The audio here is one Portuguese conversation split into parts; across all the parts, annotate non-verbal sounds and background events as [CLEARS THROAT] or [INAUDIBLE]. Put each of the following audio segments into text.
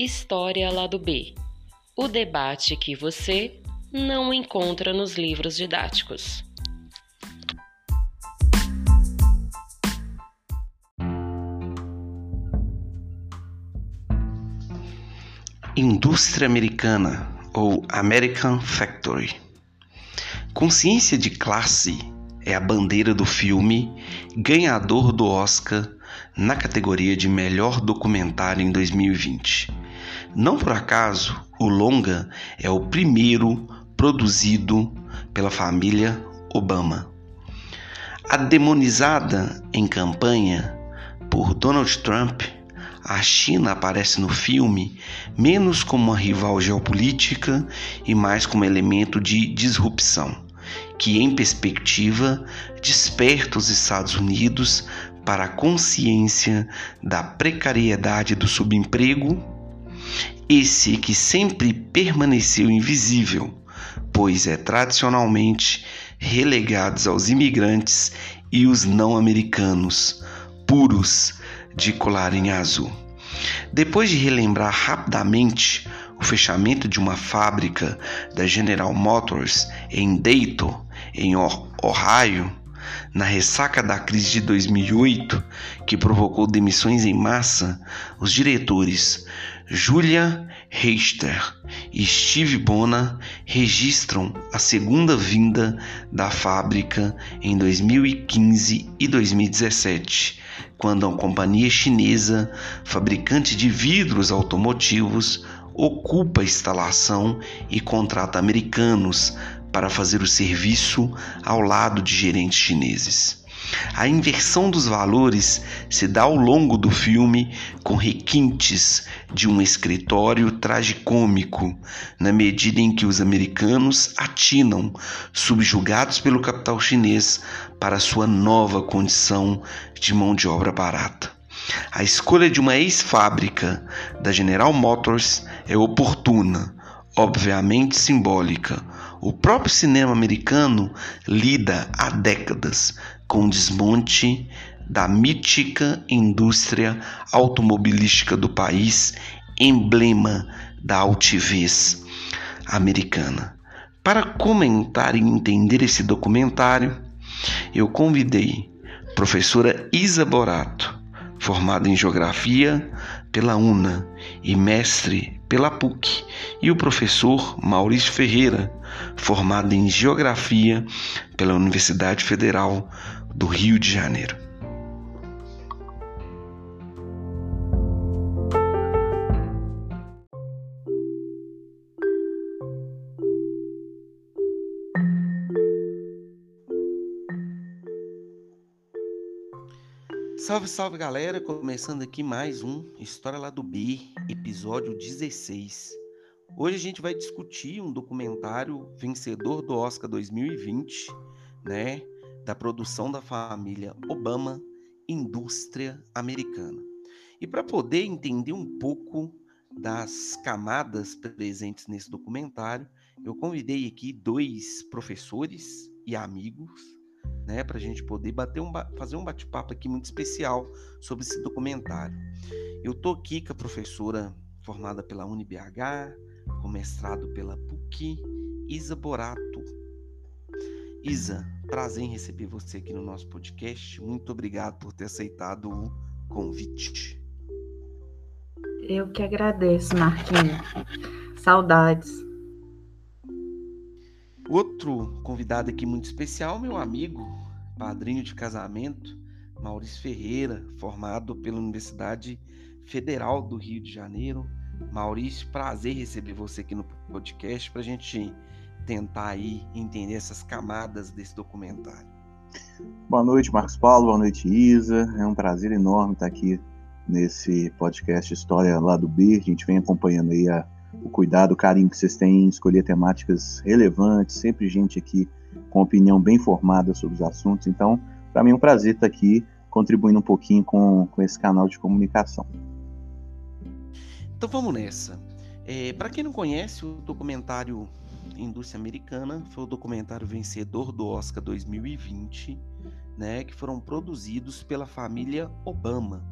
História Lado B o debate que você não encontra nos livros didáticos. Indústria Americana ou American Factory. Consciência de classe é a bandeira do filme ganhador do Oscar na categoria de melhor documentário em 2020. Não por acaso, o longa é o primeiro produzido pela família Obama. A demonizada em campanha por Donald Trump, a China aparece no filme menos como uma rival geopolítica e mais como elemento de disrupção que, em perspectiva, desperta os Estados Unidos para a consciência da precariedade do subemprego, esse que sempre permaneceu invisível, pois é tradicionalmente relegados aos imigrantes e os não americanos, puros de colarinho azul. Depois de relembrar rapidamente o fechamento de uma fábrica da General Motors em Dayton, em Ohio, na ressaca da crise de 2008, que provocou demissões em massa, os diretores Julia Reister e Steve Bona registram a segunda vinda da fábrica em 2015 e 2017, quando a companhia chinesa, fabricante de vidros automotivos, ocupa a instalação e contrata americanos para fazer o serviço ao lado de gerentes chineses. A inversão dos valores se dá ao longo do filme com requintes de um escritório tragicômico, na medida em que os americanos atinam, subjugados pelo capital chinês, para sua nova condição de mão de obra barata. A escolha de uma ex-fábrica da General Motors é oportuna, obviamente simbólica. O próprio cinema americano lida há décadas com o desmonte da mítica indústria automobilística do país, emblema da altivez americana. Para comentar e entender esse documentário, eu convidei professora Isa Borato, formada em Geografia pela UNA e mestre pela PUC, e o professor Maurício Ferreira, formado em Geografia pela Universidade Federal do Rio de Janeiro. Salve, salve galera! Começando aqui mais um História lá do B, episódio 16. Hoje a gente vai discutir um documentário vencedor do Oscar 2020, né? Da produção da família Obama, Indústria Americana. E para poder entender um pouco das camadas presentes nesse documentário, eu convidei aqui dois professores e amigos né, para a gente poder bater um, fazer um bate-papo aqui muito especial sobre esse documentário. Eu tô aqui com a professora formada pela UniBH, com mestrado pela PUC, Isa Borato. Isa, prazer em receber você aqui no nosso podcast. Muito obrigado por ter aceitado o convite. Eu que agradeço, Marquinhos. Saudades. Outro convidado aqui muito especial, meu amigo, padrinho de casamento, Maurício Ferreira, formado pela Universidade Federal do Rio de Janeiro. Maurício, prazer receber você aqui no podcast para a gente tentar aí entender essas camadas desse documentário. Boa noite, Marcos Paulo. Boa noite, Isa. É um prazer enorme estar aqui nesse podcast História lá do B. A gente vem acompanhando aí a o cuidado, o carinho que vocês têm em escolher temáticas relevantes, sempre gente aqui com opinião bem formada sobre os assuntos. Então, para mim é um prazer estar aqui contribuindo um pouquinho com, com esse canal de comunicação. Então vamos nessa. É, para quem não conhece, o documentário Indústria Americana foi o documentário vencedor do Oscar 2020, né, que foram produzidos pela família Obama,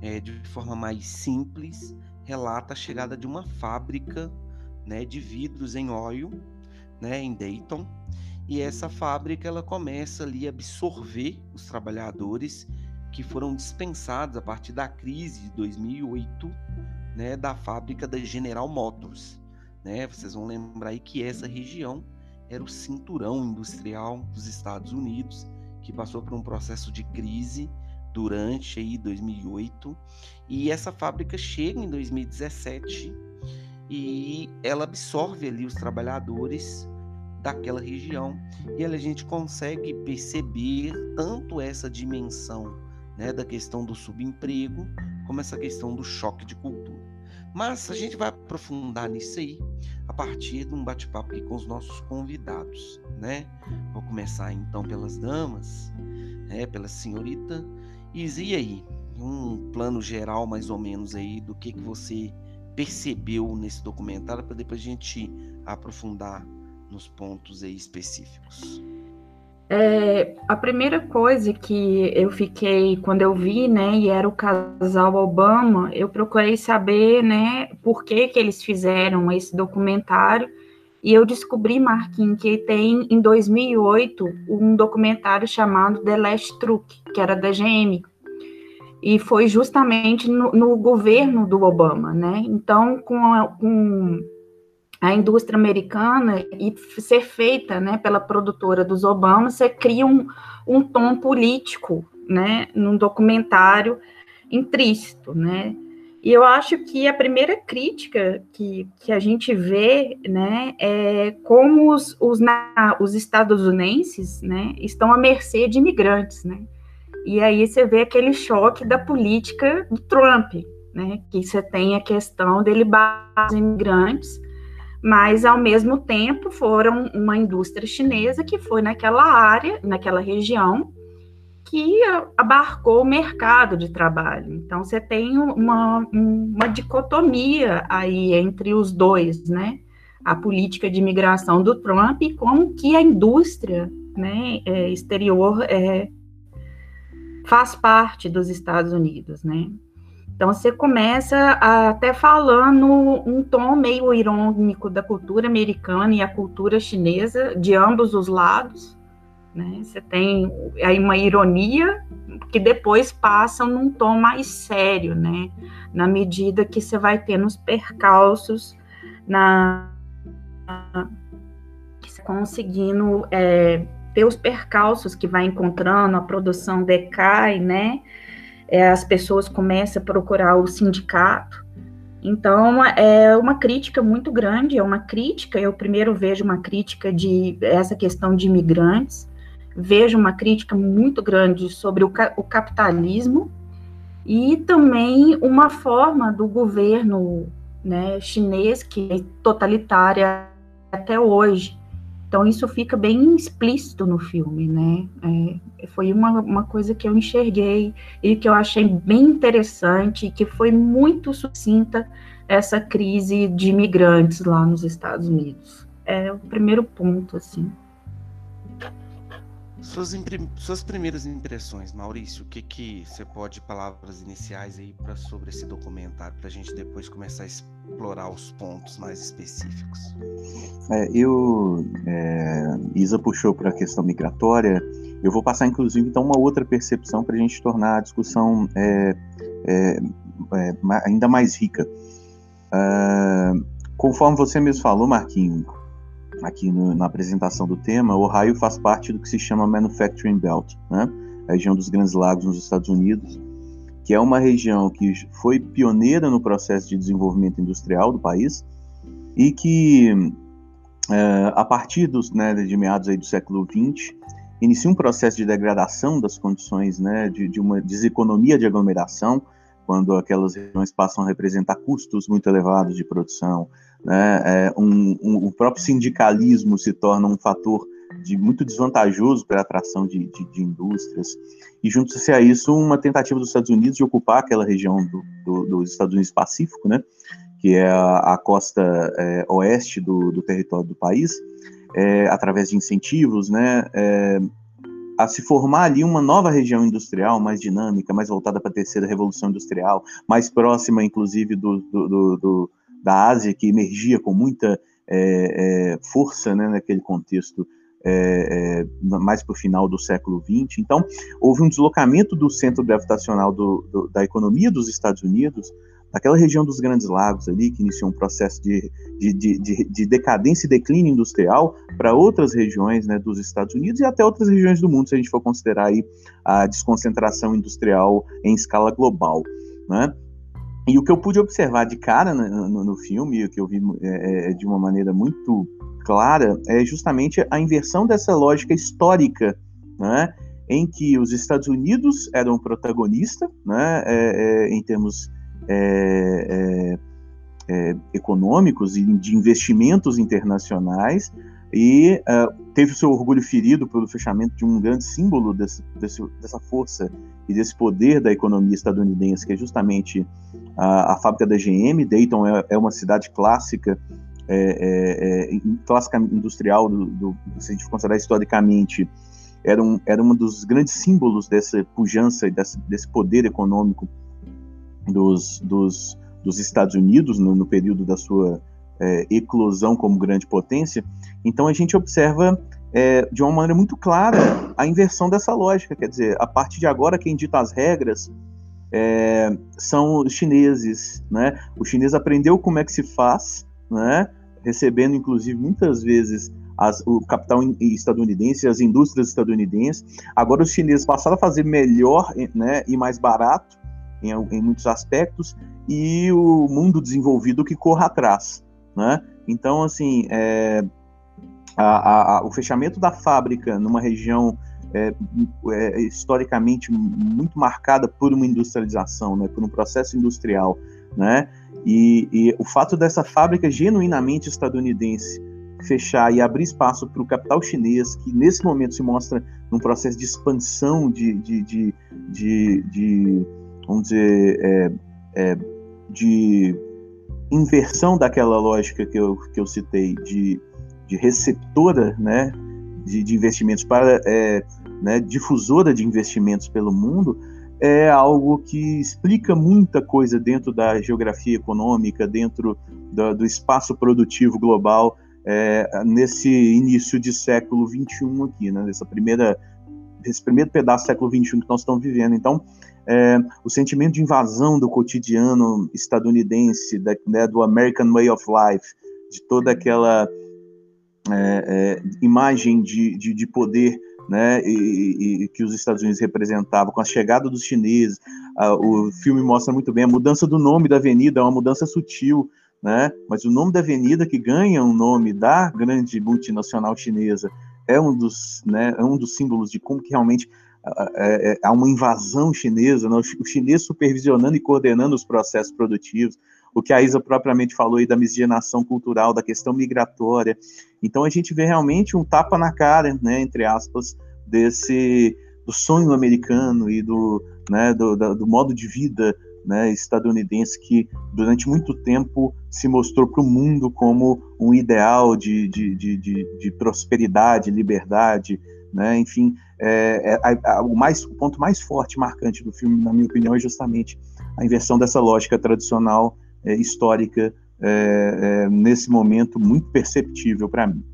é, de forma mais simples relata a chegada de uma fábrica né, de vidros em óleo né, em Dayton. E essa fábrica ela começa ali a absorver os trabalhadores que foram dispensados a partir da crise de 2008 né, da fábrica da General Motors. Né? Vocês vão lembrar aí que essa região era o cinturão industrial dos Estados Unidos, que passou por um processo de crise durante aí 2008 e essa fábrica chega em 2017 e ela absorve ali os trabalhadores daquela região e a gente consegue perceber tanto essa dimensão né, da questão do subemprego como essa questão do choque de cultura. Mas a gente vai aprofundar nisso aí a partir de um bate-papo aqui com os nossos convidados, né? Vou começar então pelas damas, né, pela senhorita e aí? Um plano geral mais ou menos aí do que, que você percebeu nesse documentário para depois a gente aprofundar nos pontos aí específicos. É, a primeira coisa que eu fiquei quando eu vi, né, e era o casal Obama, eu procurei saber, né, por que que eles fizeram esse documentário, e eu descobri, Marquinhos, que tem em 2008 um documentário chamado The Last Truck, que era da GM, e foi justamente no, no governo do Obama, né, então com, a, com a indústria americana e ser feita né, pela produtora dos Obama, você cria um, um tom político né, num documentário intrínseco, né? E eu acho que a primeira crítica que, que a gente vê né, é como os, os, na, os estadunidenses né, estão à mercê de imigrantes. Né? E aí você vê aquele choque da política do Trump, né, que você tem a questão dele base imigrantes, mas ao mesmo tempo foram uma indústria chinesa que foi naquela área, naquela região, que abarcou o mercado de trabalho. Então você tem uma, uma dicotomia aí entre os dois, né? A política de imigração do Trump e como que a indústria né, é, exterior é, faz parte dos Estados Unidos, né? Então você começa até falando um tom meio irônico da cultura americana e a cultura chinesa, de ambos os lados. Né? Você tem aí uma ironia que depois passa num tom mais sério, né? Na medida que você vai tendo os percalços na conseguindo é, ter os percalços que vai encontrando, a produção decai, né? É, as pessoas começam a procurar o sindicato. Então, é uma crítica muito grande, é uma crítica, eu primeiro vejo uma crítica de essa questão de imigrantes, vejo uma crítica muito grande sobre o, o capitalismo e também uma forma do governo né, chinês, que é totalitária até hoje, então, isso fica bem explícito no filme, né? É, foi uma, uma coisa que eu enxerguei e que eu achei bem interessante que foi muito sucinta essa crise de imigrantes lá nos Estados Unidos. É o primeiro ponto, assim. Suas, suas primeiras impressões, Maurício, o que que você pode palavras iniciais aí para sobre esse documentário para a gente depois começar a explorar os pontos mais específicos? É, eu é, Isa puxou para a questão migratória. Eu vou passar inclusive então uma outra percepção para a gente tornar a discussão é, é, é ainda mais rica. Uh, conforme você mesmo falou, Marquinhos, aqui no, na apresentação do tema, Ohio faz parte do que se chama Manufacturing Belt, né? a região dos Grandes Lagos nos Estados Unidos, que é uma região que foi pioneira no processo de desenvolvimento industrial do país e que, é, a partir dos, né, de meados aí do século XX, inicia um processo de degradação das condições né, de, de uma deseconomia de aglomeração, quando aquelas regiões passam a representar custos muito elevados de produção, né? É, um, um, o próprio sindicalismo se torna um fator de muito desvantajoso para a atração de, de, de indústrias. E junto-se a isso, uma tentativa dos Estados Unidos de ocupar aquela região do, do, dos Estados Unidos Pacífico, né? que é a, a costa é, oeste do, do, território do país, é, através de incentivos, né? É, a se formar ali uma nova região industrial mais dinâmica, mais voltada para a terceira revolução industrial, mais próxima, inclusive, do, do, do, do da Ásia, que emergia com muita é, é, força né, naquele contexto é, é mais para o final do século XX. Então, houve um deslocamento do centro gravitacional do, do, da economia dos Estados Unidos daquela região dos Grandes Lagos ali, que iniciou um processo de, de, de, de decadência e declínio industrial, para outras regiões né, dos Estados Unidos e até outras regiões do mundo, se a gente for considerar aí a desconcentração industrial em escala global. Né? E o que eu pude observar de cara no, no, no filme, o que eu vi é, é, de uma maneira muito clara, é justamente a inversão dessa lógica histórica, né, em que os Estados Unidos eram protagonista, né, é, é em termos é, é, é, econômicos e de investimentos internacionais e uh, teve o seu orgulho ferido pelo fechamento de um grande símbolo desse, desse, dessa força e desse poder da economia estadunidense, que é justamente a, a fábrica da GM. Dayton é, é uma cidade clássica, é, é, é clássica industrial, do, do, se a gente considerar historicamente, era um, era um dos grandes símbolos dessa pujança e desse, desse poder econômico dos, dos, dos Estados Unidos no, no período da sua é, eclosão como grande potência. Então a gente observa é, de uma maneira muito clara a inversão dessa lógica. Quer dizer, a partir de agora, quem dita as regras é, são os chineses. Né? O chinês aprendeu como é que se faz, né? recebendo, inclusive, muitas vezes as, o capital estadunidense, as indústrias estadunidenses. Agora os chineses passaram a fazer melhor né, e mais barato em, em muitos aspectos, e o mundo desenvolvido que corra atrás. Né? Então, assim, é, a, a, o fechamento da fábrica numa região é, é, historicamente muito marcada por uma industrialização, né, por um processo industrial, né, e, e o fato dessa fábrica genuinamente estadunidense fechar e abrir espaço para o capital chinês, que nesse momento se mostra num processo de expansão, de, de, de, de, de vamos dizer, é, é, de inversão daquela lógica que eu, que eu citei de, de receptora né, de, de investimentos para é, né, difusora de investimentos pelo mundo, é algo que explica muita coisa dentro da geografia econômica, dentro do, do espaço produtivo global, é, nesse início de século XXI aqui, né, nessa primeira, esse primeiro pedaço do século XXI que nós estamos vivendo. Então, é, o sentimento de invasão do cotidiano estadunidense, da, né, do American Way of Life, de toda aquela é, é, imagem de, de, de, poder né, e, e, que os Estados Unidos representavam, com a chegada dos chineses, a, o filme mostra muito bem a mudança do nome da avenida, é uma mudança sutil, né, mas o nome da avenida que ganha o nome da grande multinacional chinesa é um dos, né, é um dos símbolos de como que realmente é, é, há uma invasão chinesa, né? o chinês supervisionando e coordenando os processos produtivos, o que a Isa propriamente falou aí da miscigenação cultural, da questão migratória. Então a gente vê realmente um tapa na cara, né, entre aspas, desse do sonho americano e do, né, do, do modo de vida né, estadunidense que durante muito tempo se mostrou para o mundo como um ideal de, de, de, de, de prosperidade, liberdade, né? Enfim, é, é, o, mais, o ponto mais forte, marcante do filme, na minha opinião, é justamente a inversão dessa lógica tradicional, é, histórica, é, é, nesse momento muito perceptível para mim.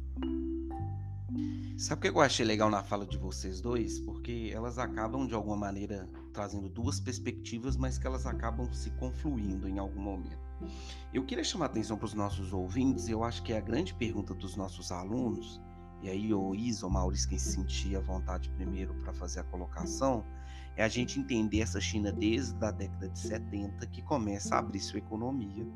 Sabe o que eu achei legal na fala de vocês dois? Porque elas acabam, de alguma maneira, trazendo duas perspectivas, mas que elas acabam se confluindo em algum momento. Eu queria chamar a atenção para os nossos ouvintes, eu acho que é a grande pergunta dos nossos alunos, e aí o Isa ou Maurício quem se sentia à vontade primeiro para fazer a colocação, é a gente entender essa China desde a década de 70 que começa a abrir sua economia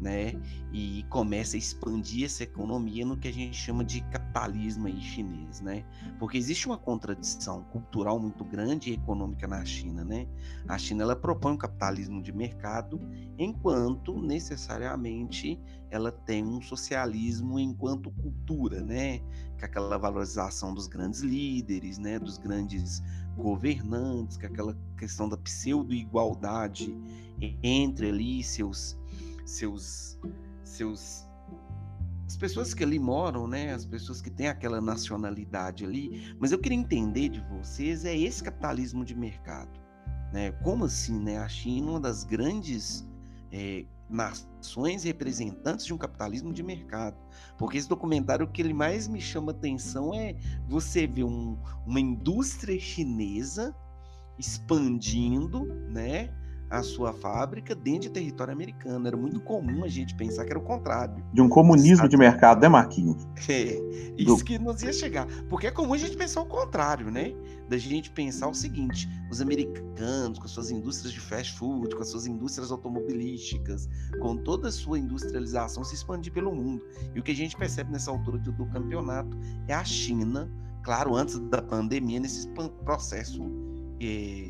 né? E começa a expandir essa economia no que a gente chama de capitalismo aí chinês, né? Porque existe uma contradição cultural muito grande e econômica na China, né? A China ela propõe um capitalismo de mercado, enquanto necessariamente ela tem um socialismo enquanto cultura, né? Com aquela valorização dos grandes líderes, né? Dos grandes governantes, com aquela questão da pseudo-igualdade entre ali seus seus seus as pessoas que ali moram, né, as pessoas que têm aquela nacionalidade ali, mas eu queria entender de vocês é esse capitalismo de mercado, né? Como assim, né? A China, uma das grandes é, nações representantes de um capitalismo de mercado. Porque esse documentário, o que ele mais me chama atenção é você ver um, uma indústria chinesa expandindo, né? A sua fábrica dentro de território americano. Era muito comum a gente pensar que era o contrário. De um comunismo de mercado, né, Marquinhos? É, isso Do... que nos ia chegar. Porque é comum a gente pensar o contrário, né? Da gente pensar o seguinte: os americanos, com suas indústrias de fast food, com as suas indústrias automobilísticas, com toda a sua industrialização se expandir pelo mundo. E o que a gente percebe nessa altura do, do campeonato é a China, claro, antes da pandemia, nesse processo. É,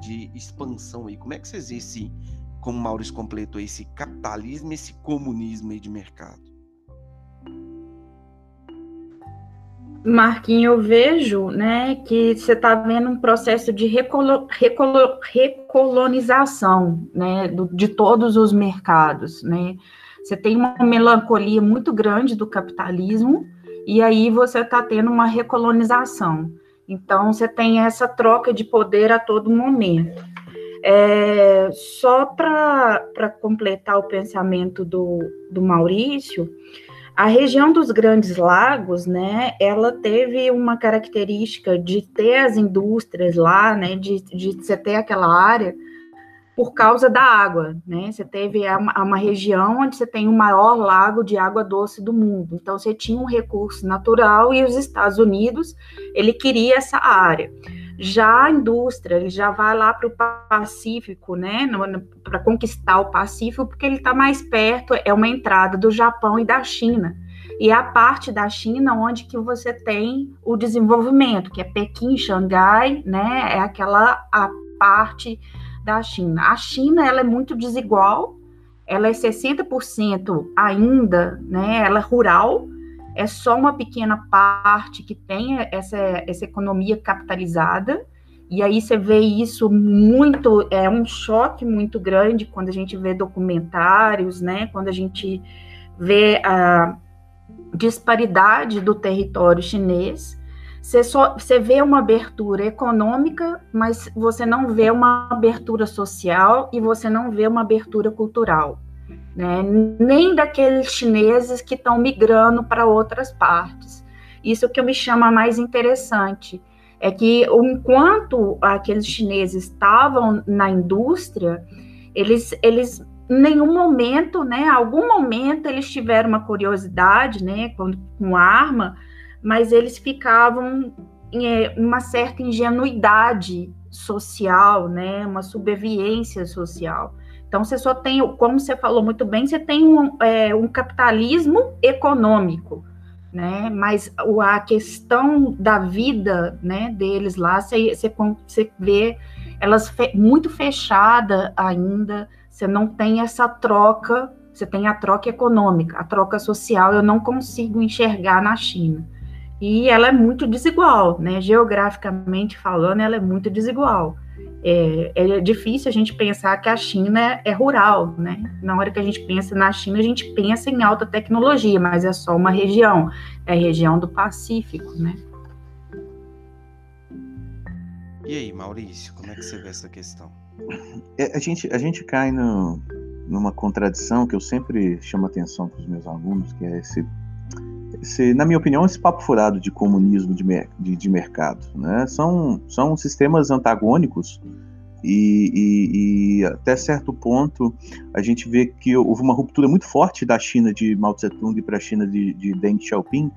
de expansão aí. Como é que vocês veem esse, como o Maurício completou, esse capitalismo, esse comunismo aí de mercado? Marquinho, eu vejo né, que você está vendo um processo de recolo, recolo, recolonização né, do, de todos os mercados. Né? Você tem uma melancolia muito grande do capitalismo, e aí você está tendo uma recolonização. Então, você tem essa troca de poder a todo momento. É, só para completar o pensamento do, do Maurício, a região dos Grandes Lagos, né, ela teve uma característica de ter as indústrias lá, né, de, de você ter aquela área por causa da água, né? Você teve uma, região onde você tem o maior lago de água doce do mundo. Então você tinha um recurso natural e os Estados Unidos ele queria essa área. Já a indústria ele já vai lá para o Pacífico, né? Para conquistar o Pacífico, porque ele está mais perto. É uma entrada do Japão e da China e é a parte da China onde que você tem o desenvolvimento, que é Pequim, Xangai, né? É aquela a parte da China. A China ela é muito desigual, ela é 60% ainda, né, ela é rural, é só uma pequena parte que tem essa, essa economia capitalizada, e aí você vê isso muito, é um choque muito grande quando a gente vê documentários, né, quando a gente vê a disparidade do território chinês, você, só, você vê uma abertura econômica, mas você não vê uma abertura social e você não vê uma abertura cultural. Né? Nem daqueles chineses que estão migrando para outras partes. Isso que me chama mais interessante é que enquanto aqueles chineses estavam na indústria, eles, eles em nenhum momento, né, algum momento eles tiveram uma curiosidade, né, com, com arma, mas eles ficavam em é, uma certa ingenuidade social, né, uma subserviência social. Então, você só tem, como você falou muito bem, você tem um, é, um capitalismo econômico, né? Mas a questão da vida, né, deles lá, você, você, você vê elas fe, muito fechada ainda. Você não tem essa troca. Você tem a troca econômica, a troca social. Eu não consigo enxergar na China e ela é muito desigual, né? Geograficamente falando, ela é muito desigual. É, é, difícil a gente pensar que a China é rural, né? Na hora que a gente pensa na China, a gente pensa em alta tecnologia, mas é só uma região, é a região do Pacífico, né? E aí, Maurício, como é que você vê essa questão? É, a, gente, a gente cai no, numa contradição que eu sempre chamo atenção para os meus alunos, que é esse esse, na minha opinião, esse papo furado de comunismo de, de, de mercado. Né? São, são sistemas antagônicos e, e, e, até certo ponto a gente vê que houve uma ruptura muito forte da China de Mao Tse-tung para a China de, de Deng Xiaoping,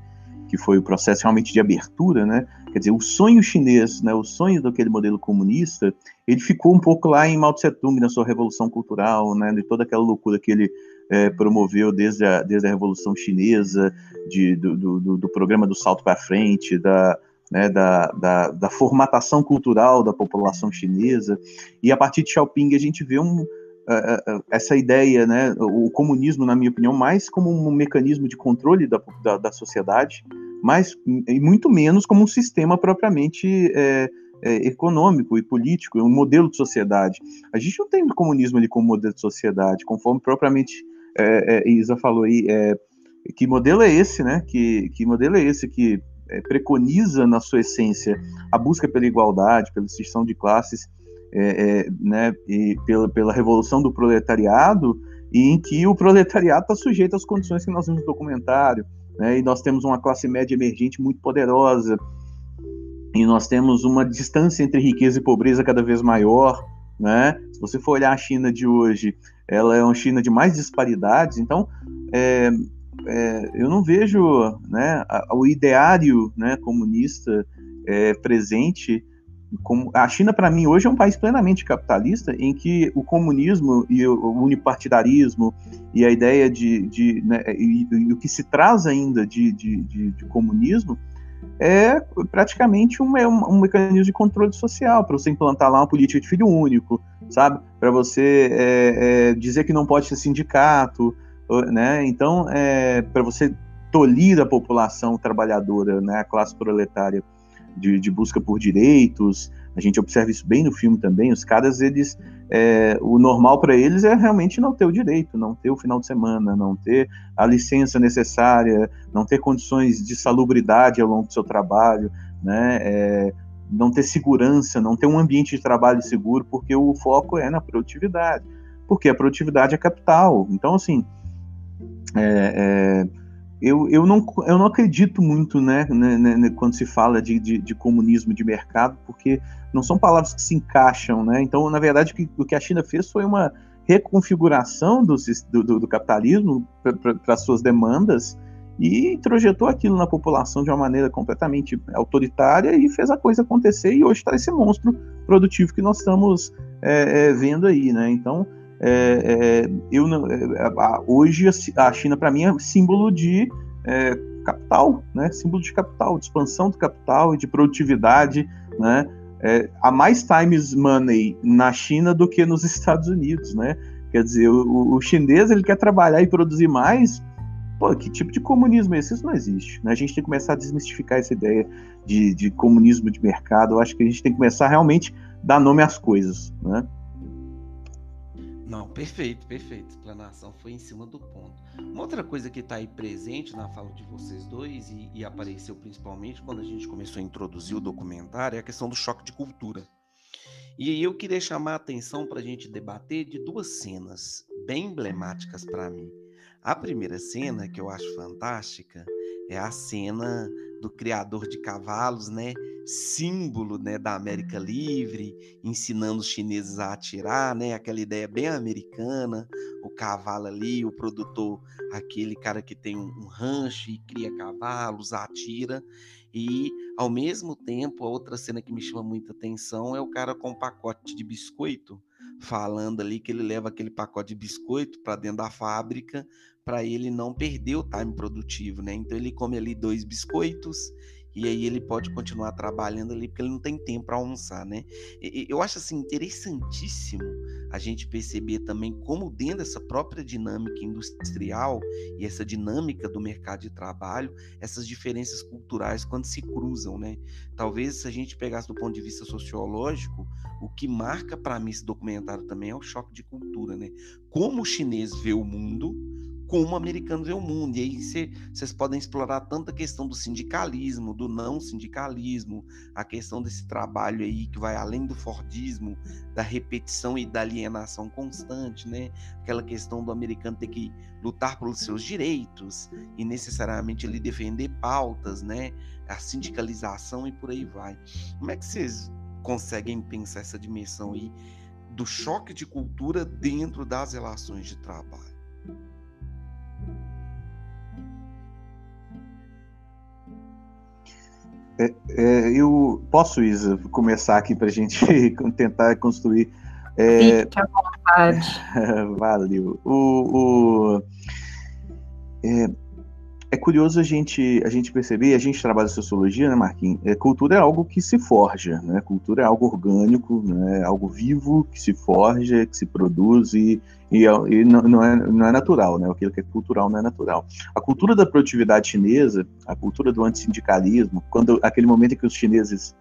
que foi o processo realmente de abertura, né? Quer dizer, o sonho chinês, né, o sonho daquele modelo comunista, ele ficou um pouco lá em Mao Tse-tung, na sua revolução cultural, né, de toda aquela loucura que ele é, promoveu desde a, desde a Revolução Chinesa, de, do, do, do programa do salto para frente, da, né, da, da, da, formatação cultural da população chinesa. E a partir de Xiaoping a gente vê um, uh, uh, essa ideia, né, o comunismo, na minha opinião, mais como um mecanismo de controle da, da, da sociedade, mas e muito menos como um sistema propriamente é, é, econômico e político, um modelo de sociedade. A gente não tem o comunismo ali como modelo de sociedade, conforme propriamente é, é, Isa falou aí, é, que modelo é esse, né? Que, que modelo é esse que é, preconiza na sua essência a busca pela igualdade, pela extinção de classes, é, é, né? E pela, pela revolução do proletariado, e em que o proletariado está sujeito às condições que nós vimos no documentário, né? E nós temos uma classe média emergente muito poderosa, e nós temos uma distância entre riqueza e pobreza cada vez maior, né? Se você for olhar a China de hoje, ela é uma China de mais disparidades, então é, é, eu não vejo né, o ideário né, comunista é, presente. Como, a China, para mim, hoje é um país plenamente capitalista, em que o comunismo e o, unipartidarismo e a ideia de. de né, e, e, o que se traz ainda de, de, de comunismo é praticamente um, é um, um, mecanismo de controle social, para você implantar lá uma política de filho único, sabe? Para você é, é, dizer que não pode ser sindicato, né? Então, é, para você tolir a população trabalhadora, né, a classe proletária de, de, busca por direitos, a gente observa isso bem no filme também. Os caras, eles, é, o normal para eles é realmente não ter o direito, não ter o final de semana, não ter a licença necessária, não ter condições de salubridade ao longo do seu trabalho, né? É, não ter segurança, não ter um ambiente de trabalho seguro, porque o foco é na produtividade, porque a produtividade é capital. Então, assim, é, é, eu, eu, não, eu não acredito muito né, né, né, né, quando se fala de, de, de, comunismo de mercado, porque não são palavras que se encaixam. Né? Então, na verdade, o que, o que a China fez foi uma reconfiguração do, do, do capitalismo para suas demandas e introjetou aquilo na população de uma maneira completamente autoritária e fez a coisa acontecer e hoje está esse monstro produtivo que nós estamos é, é, vendo aí, né? Então, é, é, eu não, é, hoje a China para mim é símbolo de é, capital, né? Símbolo de capital, de expansão do capital e de produtividade, né? É, há mais times money na China do que nos [LAUGHS] Estados Unidos, né? Quer dizer, o, o chinês ele quer trabalhar e produzir mais. Pô, que tipo de comunismo é esse? Isso não existe. Né? A gente tem que começar a desmistificar essa ideia de, de comunismo de mercado. Eu acho que a gente tem que começar a realmente dar nome às coisas, né? Não, perfeito, perfeito. Explanação foi em cima do ponto. Uma outra coisa que está aí presente na fala de vocês dois e, e, apareceu principalmente quando a gente começou a introduzir o documentário é a questão do choque de cultura. E aí eu queria chamar a atenção para a gente debater de duas cenas bem emblemáticas para mim. A primeira cena, que eu acho fantástica, é a cena do criador de cavalos, né? Símbolo, né, da América Livre, ensinando os chineses a atirar, né? Aquela ideia bem americana, o cavalo ali, o produtor, aquele cara que tem um, um rancho e cria cavalos, atira. E ao mesmo tempo, a outra cena que me chama muita atenção é o cara com um pacote de biscoito, falando ali que ele leva aquele pacote de biscoito para dentro da fábrica para ele não perder o time produtivo, né? Então ele come ali dois biscoitos e aí ele pode continuar trabalhando ali porque ele não tem tempo para almoçar, né? Eu acho assim interessantíssimo a gente perceber também como dentro dessa própria dinâmica industrial e essa dinâmica do mercado de trabalho, essas diferenças culturais quando se cruzam, né? Talvez se a gente pegasse do ponto de vista sociológico, o que marca para mim esse documentário também é o choque de cultura, né? Como o chinês vê o mundo, como o americano vê o mundo. E aí vocês podem explorar tanto a questão do sindicalismo, do não sindicalismo, a questão desse trabalho aí que vai além do Fordismo, da repetição e da alienação constante, né? Aquela questão do americano ter que lutar pelos seus direitos e necessariamente ele defender pautas, né? A sindicalização e por aí vai. Como é que vocês conseguem pensar essa dimensão aí do choque de cultura dentro das relações de trabalho? É, é, eu posso, Isa, começar aqui para a gente [LAUGHS] tentar construir. É... Fique à vontade. [LAUGHS] Valeu. O, o é, é, curioso a gente, a gente perceber, a gente trabalha sociologia, né, Marquinhos? É, cultura é algo que se forja, né? Cultura é algo orgânico, né? algo vivo que se forja, que se produz e, e, e não, não, é, não é natural, né? Aquilo que é cultural não é natural. A cultura da produtividade chinesa, a cultura do antissindicalismo, quando aquele momento em que os chineses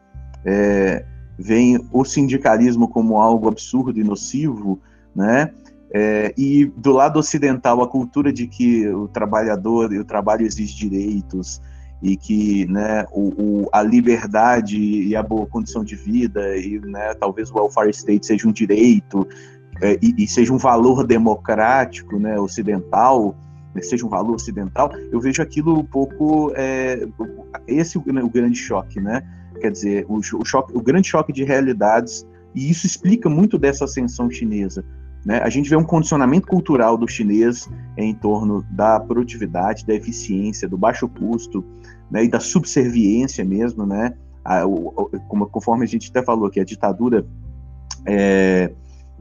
é, veem o sindicalismo como algo absurdo e nocivo, né? É, e do lado ocidental, a cultura de que o trabalhador e o trabalho exige direitos e que né, o, o, a liberdade e a boa condição de vida e né, talvez o welfare state seja um direito é, e, e, seja um valor democrático né, ocidental, seja um valor ocidental, eu vejo aquilo um pouco é, esse o, o grande choque, né? Quer dizer, o, o, choque, o grande choque de realidades e isso explica muito dessa ascensão chinesa. Né? A gente vê um condicionamento cultural do chinês em torno da produtividade, da eficiência, do baixo custo né? e da subserviência mesmo. Né? A, o, conforme a gente até falou que a ditadura é,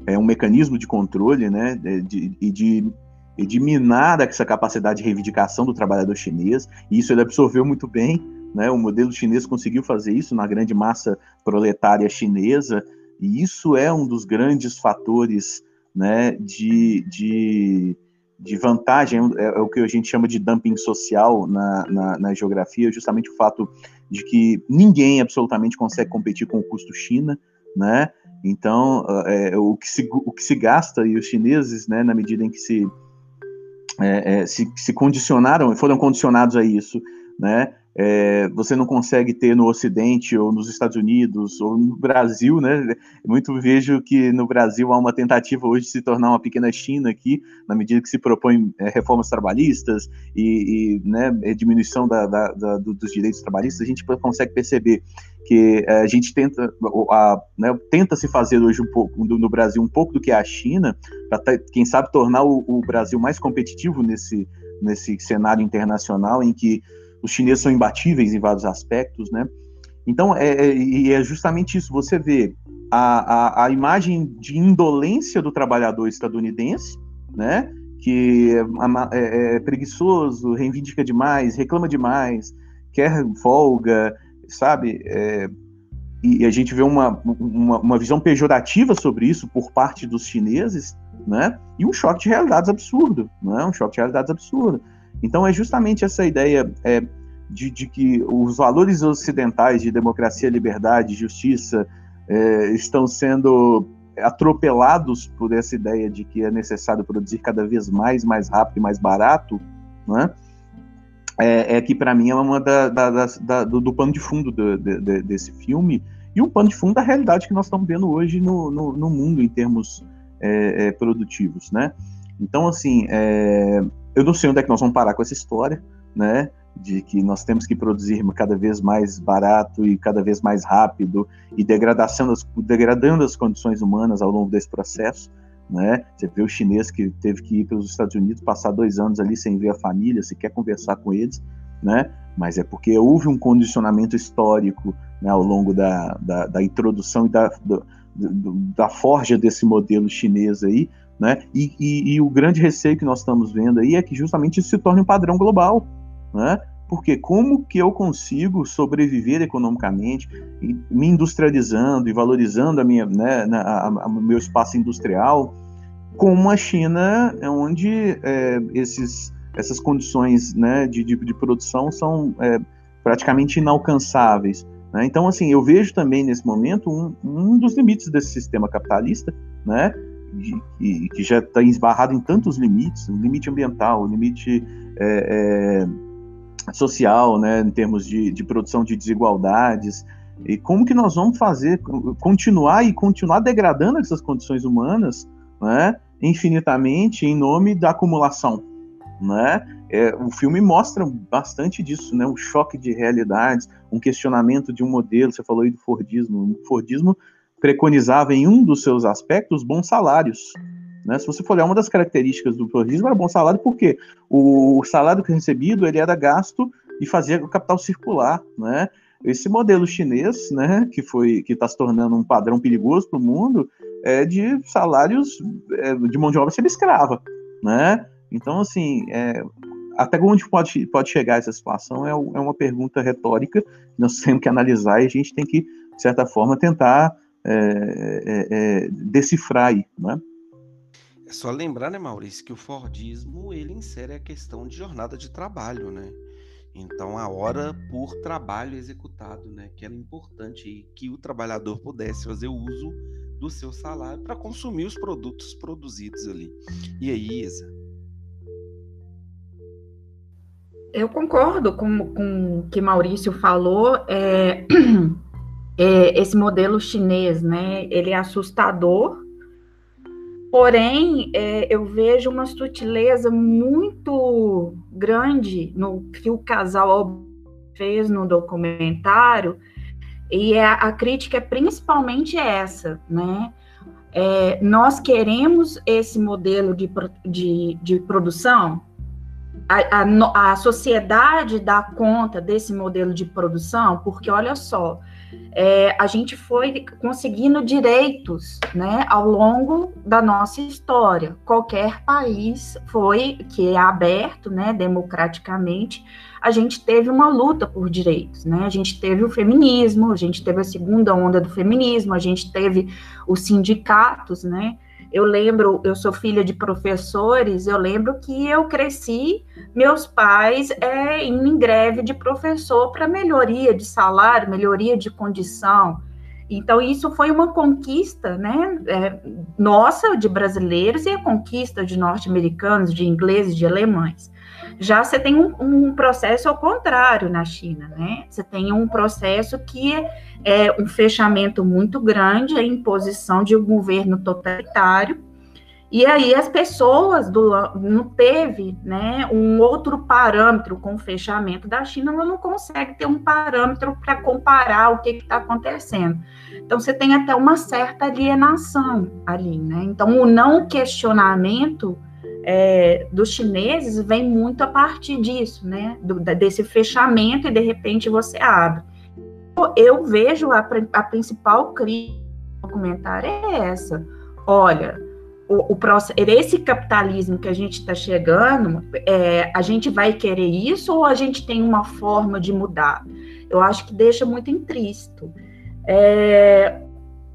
é um mecanismo de controle né? de, de, de, de minar essa capacidade de reivindicação do trabalhador chinês, e isso ele absorveu muito bem. Né? O modelo chinês conseguiu fazer isso na grande massa proletária chinesa, e isso é um dos grandes fatores né, de, de, de vantagem, é, é, o que a gente chama de dumping social na, na, na, geografia, justamente o fato de que ninguém absolutamente consegue competir com o custo China, né? Então, é, o, que se, o que se gasta, e os chineses, né, na medida em que se, é, é, se, se condicionaram, foram condicionados a isso, né? É, você não consegue ter no Ocidente ou nos Estados Unidos ou no Brasil, né? Muito vejo que no Brasil há uma tentativa hoje de se tornar uma pequena China aqui, na medida que se propõe é, reformas trabalhistas e, e né, diminuição da, da, da, dos direitos trabalhistas, a gente consegue perceber que é, a gente tenta, a, né, tenta se fazer hoje um pouco no Brasil um pouco do que é a China, para quem sabe tornar o, o Brasil mais competitivo nesse nesse cenário internacional em que os chineses são imbatíveis em vários aspectos, né? Então, é, é, e é justamente isso, você vê a, a, a, imagem de indolência do trabalhador estadunidense, né? Que é, é, é preguiçoso, reivindica demais, reclama demais, quer folga, sabe? É, e a gente vê uma, uma, uma, visão pejorativa sobre isso por parte dos chineses, né? E um choque de realidades absurdo, né? Um choque de realidades absurdo. Então é justamente essa ideia é, de, de, que os valores ocidentais de democracia, liberdade, justiça é, estão sendo atropelados por essa ideia de que é necessário produzir cada vez mais, mais rápido e mais barato, né? é, é que para mim é uma da, da, da, do, do, pano de fundo do, de, desse filme e um pano de fundo da realidade que nós estamos vendo hoje no, no, no mundo em termos é, é produtivos, né? Então, assim, é, eu não sei onde é que nós vamos parar com essa história, né? De que nós temos que produzir cada vez mais barato e cada vez mais rápido e degradação degradando as condições humanas ao longo desse processo, né? Você vê o chinês que teve que ir para os Estados Unidos, passar dois anos ali sem ver a família, se quer conversar com eles, né? Mas é porque houve um condicionamento histórico né, ao longo da, da, da introdução e da, do, da forja desse modelo chinês aí, né? E, e, e, o grande receio que nós estamos vendo aí é que justamente isso se torne um padrão global. Né? Porque como que eu consigo sobreviver economicamente, me industrializando e valorizando a minha, né, a, a, meu espaço industrial, com uma China onde é, esses, essas condições né, de, de, de produção são é, praticamente inalcançáveis. Né? Então, assim, eu vejo também nesse momento um, um dos limites desse sistema capitalista, né? Que, que já está esbarrado em tantos limites, limite ambiental, limite é, é, social, né, em termos de, de produção de desigualdades, e como que nós vamos fazer, continuar e continuar degradando essas condições humanas, né, infinitamente em nome da acumulação, né? É, o filme mostra bastante disso, né? Um choque de realidades, um questionamento de um modelo. Você falou aí do Fordismo. O Fordismo preconizava em um dos seus aspectos bons salários. Né? Se você for olhar, uma das características do florismo era bom salário, porque o salário que recebido ele era gasto e fazia o capital circular. Né? Esse modelo chinês, né, que foi que está se tornando um padrão perigoso para o mundo, é de salários é, de mão de obra semi-escrava. Né? Então, assim, é, até onde pode, pode chegar essa situação é, é uma pergunta retórica que nós temos que analisar e a gente tem que, de certa forma, tentar é, é, é, decifrar aí, né? É só lembrar, né, Maurício, que o Fordismo ele insere a questão de jornada de trabalho, né? Então a hora por trabalho executado, né, que era importante que o trabalhador pudesse fazer uso do seu salário para consumir os produtos produzidos ali. E aí, Isa? Eu concordo com, com o que Maurício falou. É, [CLEARS THROAT] é, esse modelo chinês, né? Ele é assustador. Porém, é, eu vejo uma sutileza muito grande no que o casal fez no documentário, e é, a crítica é principalmente essa, né? É, nós queremos esse modelo de, de, de produção, a, a, a, sociedade dá conta desse modelo de produção, porque olha só, é, a gente foi conseguindo direitos né, ao longo da nossa história. Qualquer país foi que é aberto né, democraticamente, a gente teve uma luta por direitos. Né? A gente teve o feminismo, a gente teve a segunda onda do feminismo, a gente teve os sindicatos, né? Eu lembro, eu sou filha de professores, eu lembro que eu cresci, meus pais é, em greve de professor para melhoria de salário, melhoria de condição. Então, isso foi uma conquista né, é, nossa, de brasileiros, e a conquista de norte-americanos, de ingleses, de alemães. Já você tem um, um, processo ao contrário na China, né? Você tem um processo que é um fechamento muito grande, a imposição de um governo totalitário, e aí as pessoas do, não teve né, um outro parâmetro com o fechamento da China, ela não consegue ter um parâmetro para comparar o que está acontecendo. Então você tem até uma certa alienação ali, né? Então o não questionamento é, dos chineses vem muito a partir disso, né? Do, desse fechamento e de repente você abre. Eu vejo a, a principal crítica do documentário é essa. Olha, o, o esse capitalismo que a gente está chegando, é, a gente vai querer isso ou a gente tem uma forma de mudar? Eu acho que deixa muito intristo. É,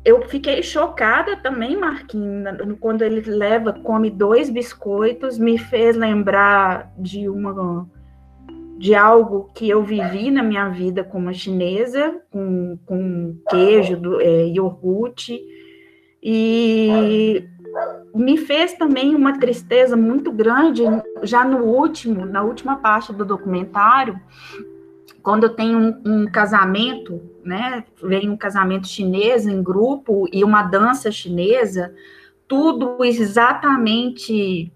eu fiquei chocada também, Marquinhos, quando ele leva, come dois biscoitos, me fez lembrar de uma de algo que eu vivi na minha vida como chinesa, com, com queijo, do, é, iogurte, e me fez também uma tristeza muito grande, já no último, na última parte do documentário, quando eu tenho um, um, casamento, né, vem um casamento chinês em grupo e uma dança chinesa, tudo exatamente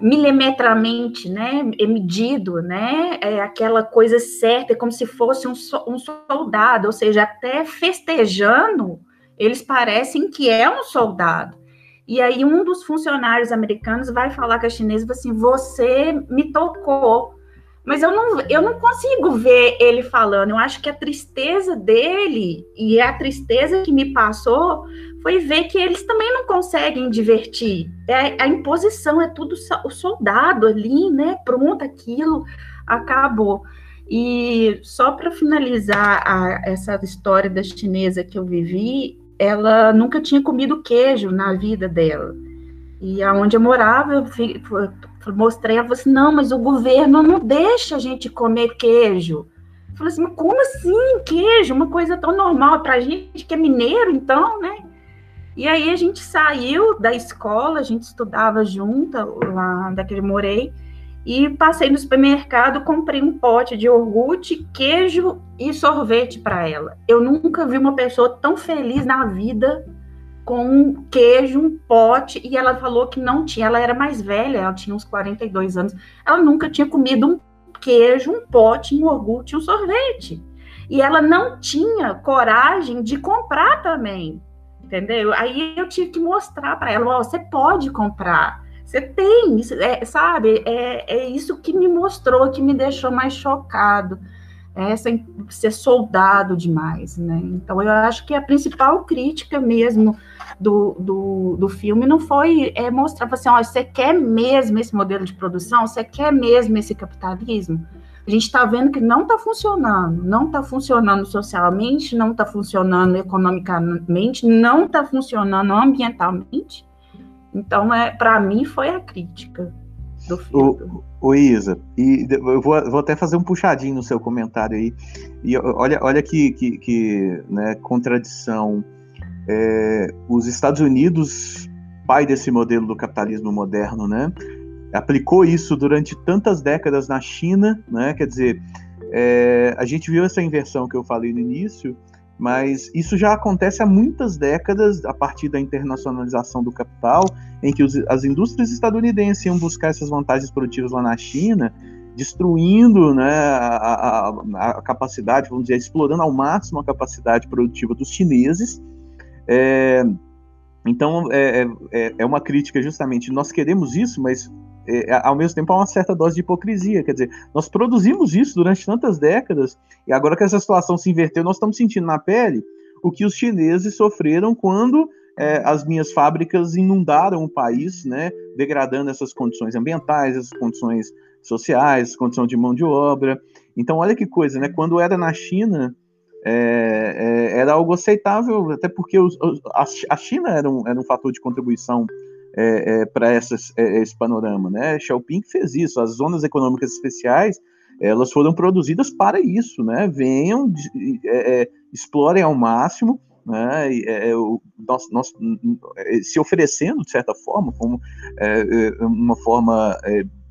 milimetramente, né, é medido, né, é aquela coisa certa, é como se fosse um, um soldado, ou seja, até festejando, eles parecem que é um soldado. E aí um dos funcionários americanos vai falar com a chinesa assim, você me tocou, mas eu não, eu não consigo ver ele falando. Eu acho que a tristeza dele e a tristeza que me passou foi ver que eles também não conseguem divertir. É, a imposição é tudo o soldado ali, né? Pronto, aquilo acabou. E só para finalizar a, essa história da chinesa que eu vivi, ela nunca tinha comido queijo na vida dela. E aonde eu morava, eu mostrei, ela falou assim, não, mas o governo não deixa a gente comer queijo. Eu falei assim, como assim queijo? Uma coisa tão normal para a gente que é mineiro, então, né? E aí a gente saiu da escola, a gente estudava junto lá onde eu morei, e passei no supermercado, comprei um pote de iogurte, queijo e sorvete para ela. Eu nunca vi uma pessoa tão feliz na vida com um queijo, um pote, e ela falou que não tinha, ela era mais velha, ela tinha uns 42 anos, ela nunca tinha comido um queijo, um pote, um iogurte, um sorvete. E ela não tinha coragem de comprar também, entendeu? Aí eu tive que mostrar para ela, oh, você pode comprar, você tem, é, sabe? É, é isso que me mostrou, que me deixou mais chocado essa ser soldado demais, né? Então eu acho que a principal crítica mesmo do, do, do filme não foi é, mostrar assim, ó, você quer mesmo esse modelo de produção, você quer mesmo esse capitalismo? A gente está vendo que não está funcionando, não está funcionando socialmente, não está funcionando economicamente, não está funcionando ambientalmente. Então, é, para mim, foi a crítica do filme. Ô, Isa, e eu vou, vou, até fazer um puxadinho no seu comentário aí. E olha, olha que, que, que né, contradição é, os Estados Unidos, pai desse modelo do capitalismo moderno, né, aplicou isso durante tantas décadas na China, né, quer dizer, é, a gente viu essa inversão que eu falei no início, mas isso já acontece há muitas décadas, a partir da internacionalização do capital, em que os, as indústrias estadunidenses iam buscar essas vantagens produtivas lá na China, destruindo né, a, a, a, capacidade, vamos dizer, explorando ao máximo a capacidade produtiva dos chineses. É, então, é, é, é, é uma crítica justamente, nós queremos isso, mas é, ao mesmo tempo há uma certa dose de hipocrisia. Quer dizer, nós produzimos isso durante tantas décadas, e agora que essa situação se inverteu, nós estamos sentindo na pele o que os chineses sofreram quando é, as minhas fábricas inundaram o país, né, degradando essas condições ambientais, essas condições sociais, condição de mão de obra. Então, olha que coisa, né? Quando era na China, é, é, era algo aceitável, até porque os, a, China era um, era um fator de contribuição é, é para é, esse panorama, né? Xiaoping fez isso, as zonas econômicas especiais elas foram produzidas para isso, né? Venham, é, é, explorem ao máximo, né? nós, nós, se oferecendo de certa forma, como uma forma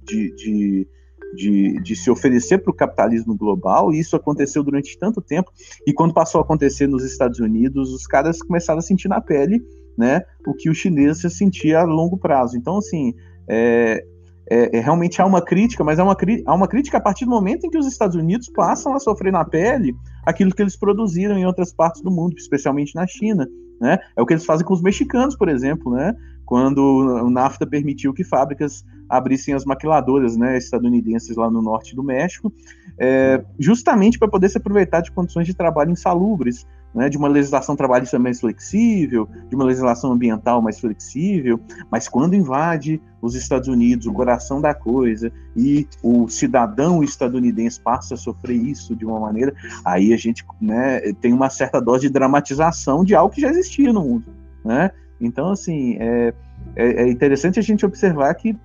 de, de de, de, se oferecer para o capitalismo global, e isso aconteceu durante tanto tempo, e quando passou a acontecer nos Estados Unidos, os caras começaram a sentir na pele né, o que o chinês se sentia a longo prazo. Então, assim, é, é, é realmente há uma crítica, mas há uma, há uma crítica a partir do momento em que os Estados Unidos passam a sofrer na pele aquilo que eles produziram em outras partes do mundo, especialmente na China. Né? É o que eles fazem com os mexicanos, por exemplo, né? quando o NAFTA permitiu que fábricas abrissem as maquiladoras né, estadunidenses lá no norte do México, é, justamente para poder se aproveitar de condições de trabalho insalubres, né, de uma legislação trabalhista mais flexível, de uma legislação ambiental mais flexível, mas quando invade os Estados Unidos, o coração da coisa, e o cidadão estadunidense passa a sofrer isso de uma maneira, aí a gente né, tem uma certa dose de dramatização de algo que já existia no mundo. Né? Então, assim, é, é, é interessante a gente observar que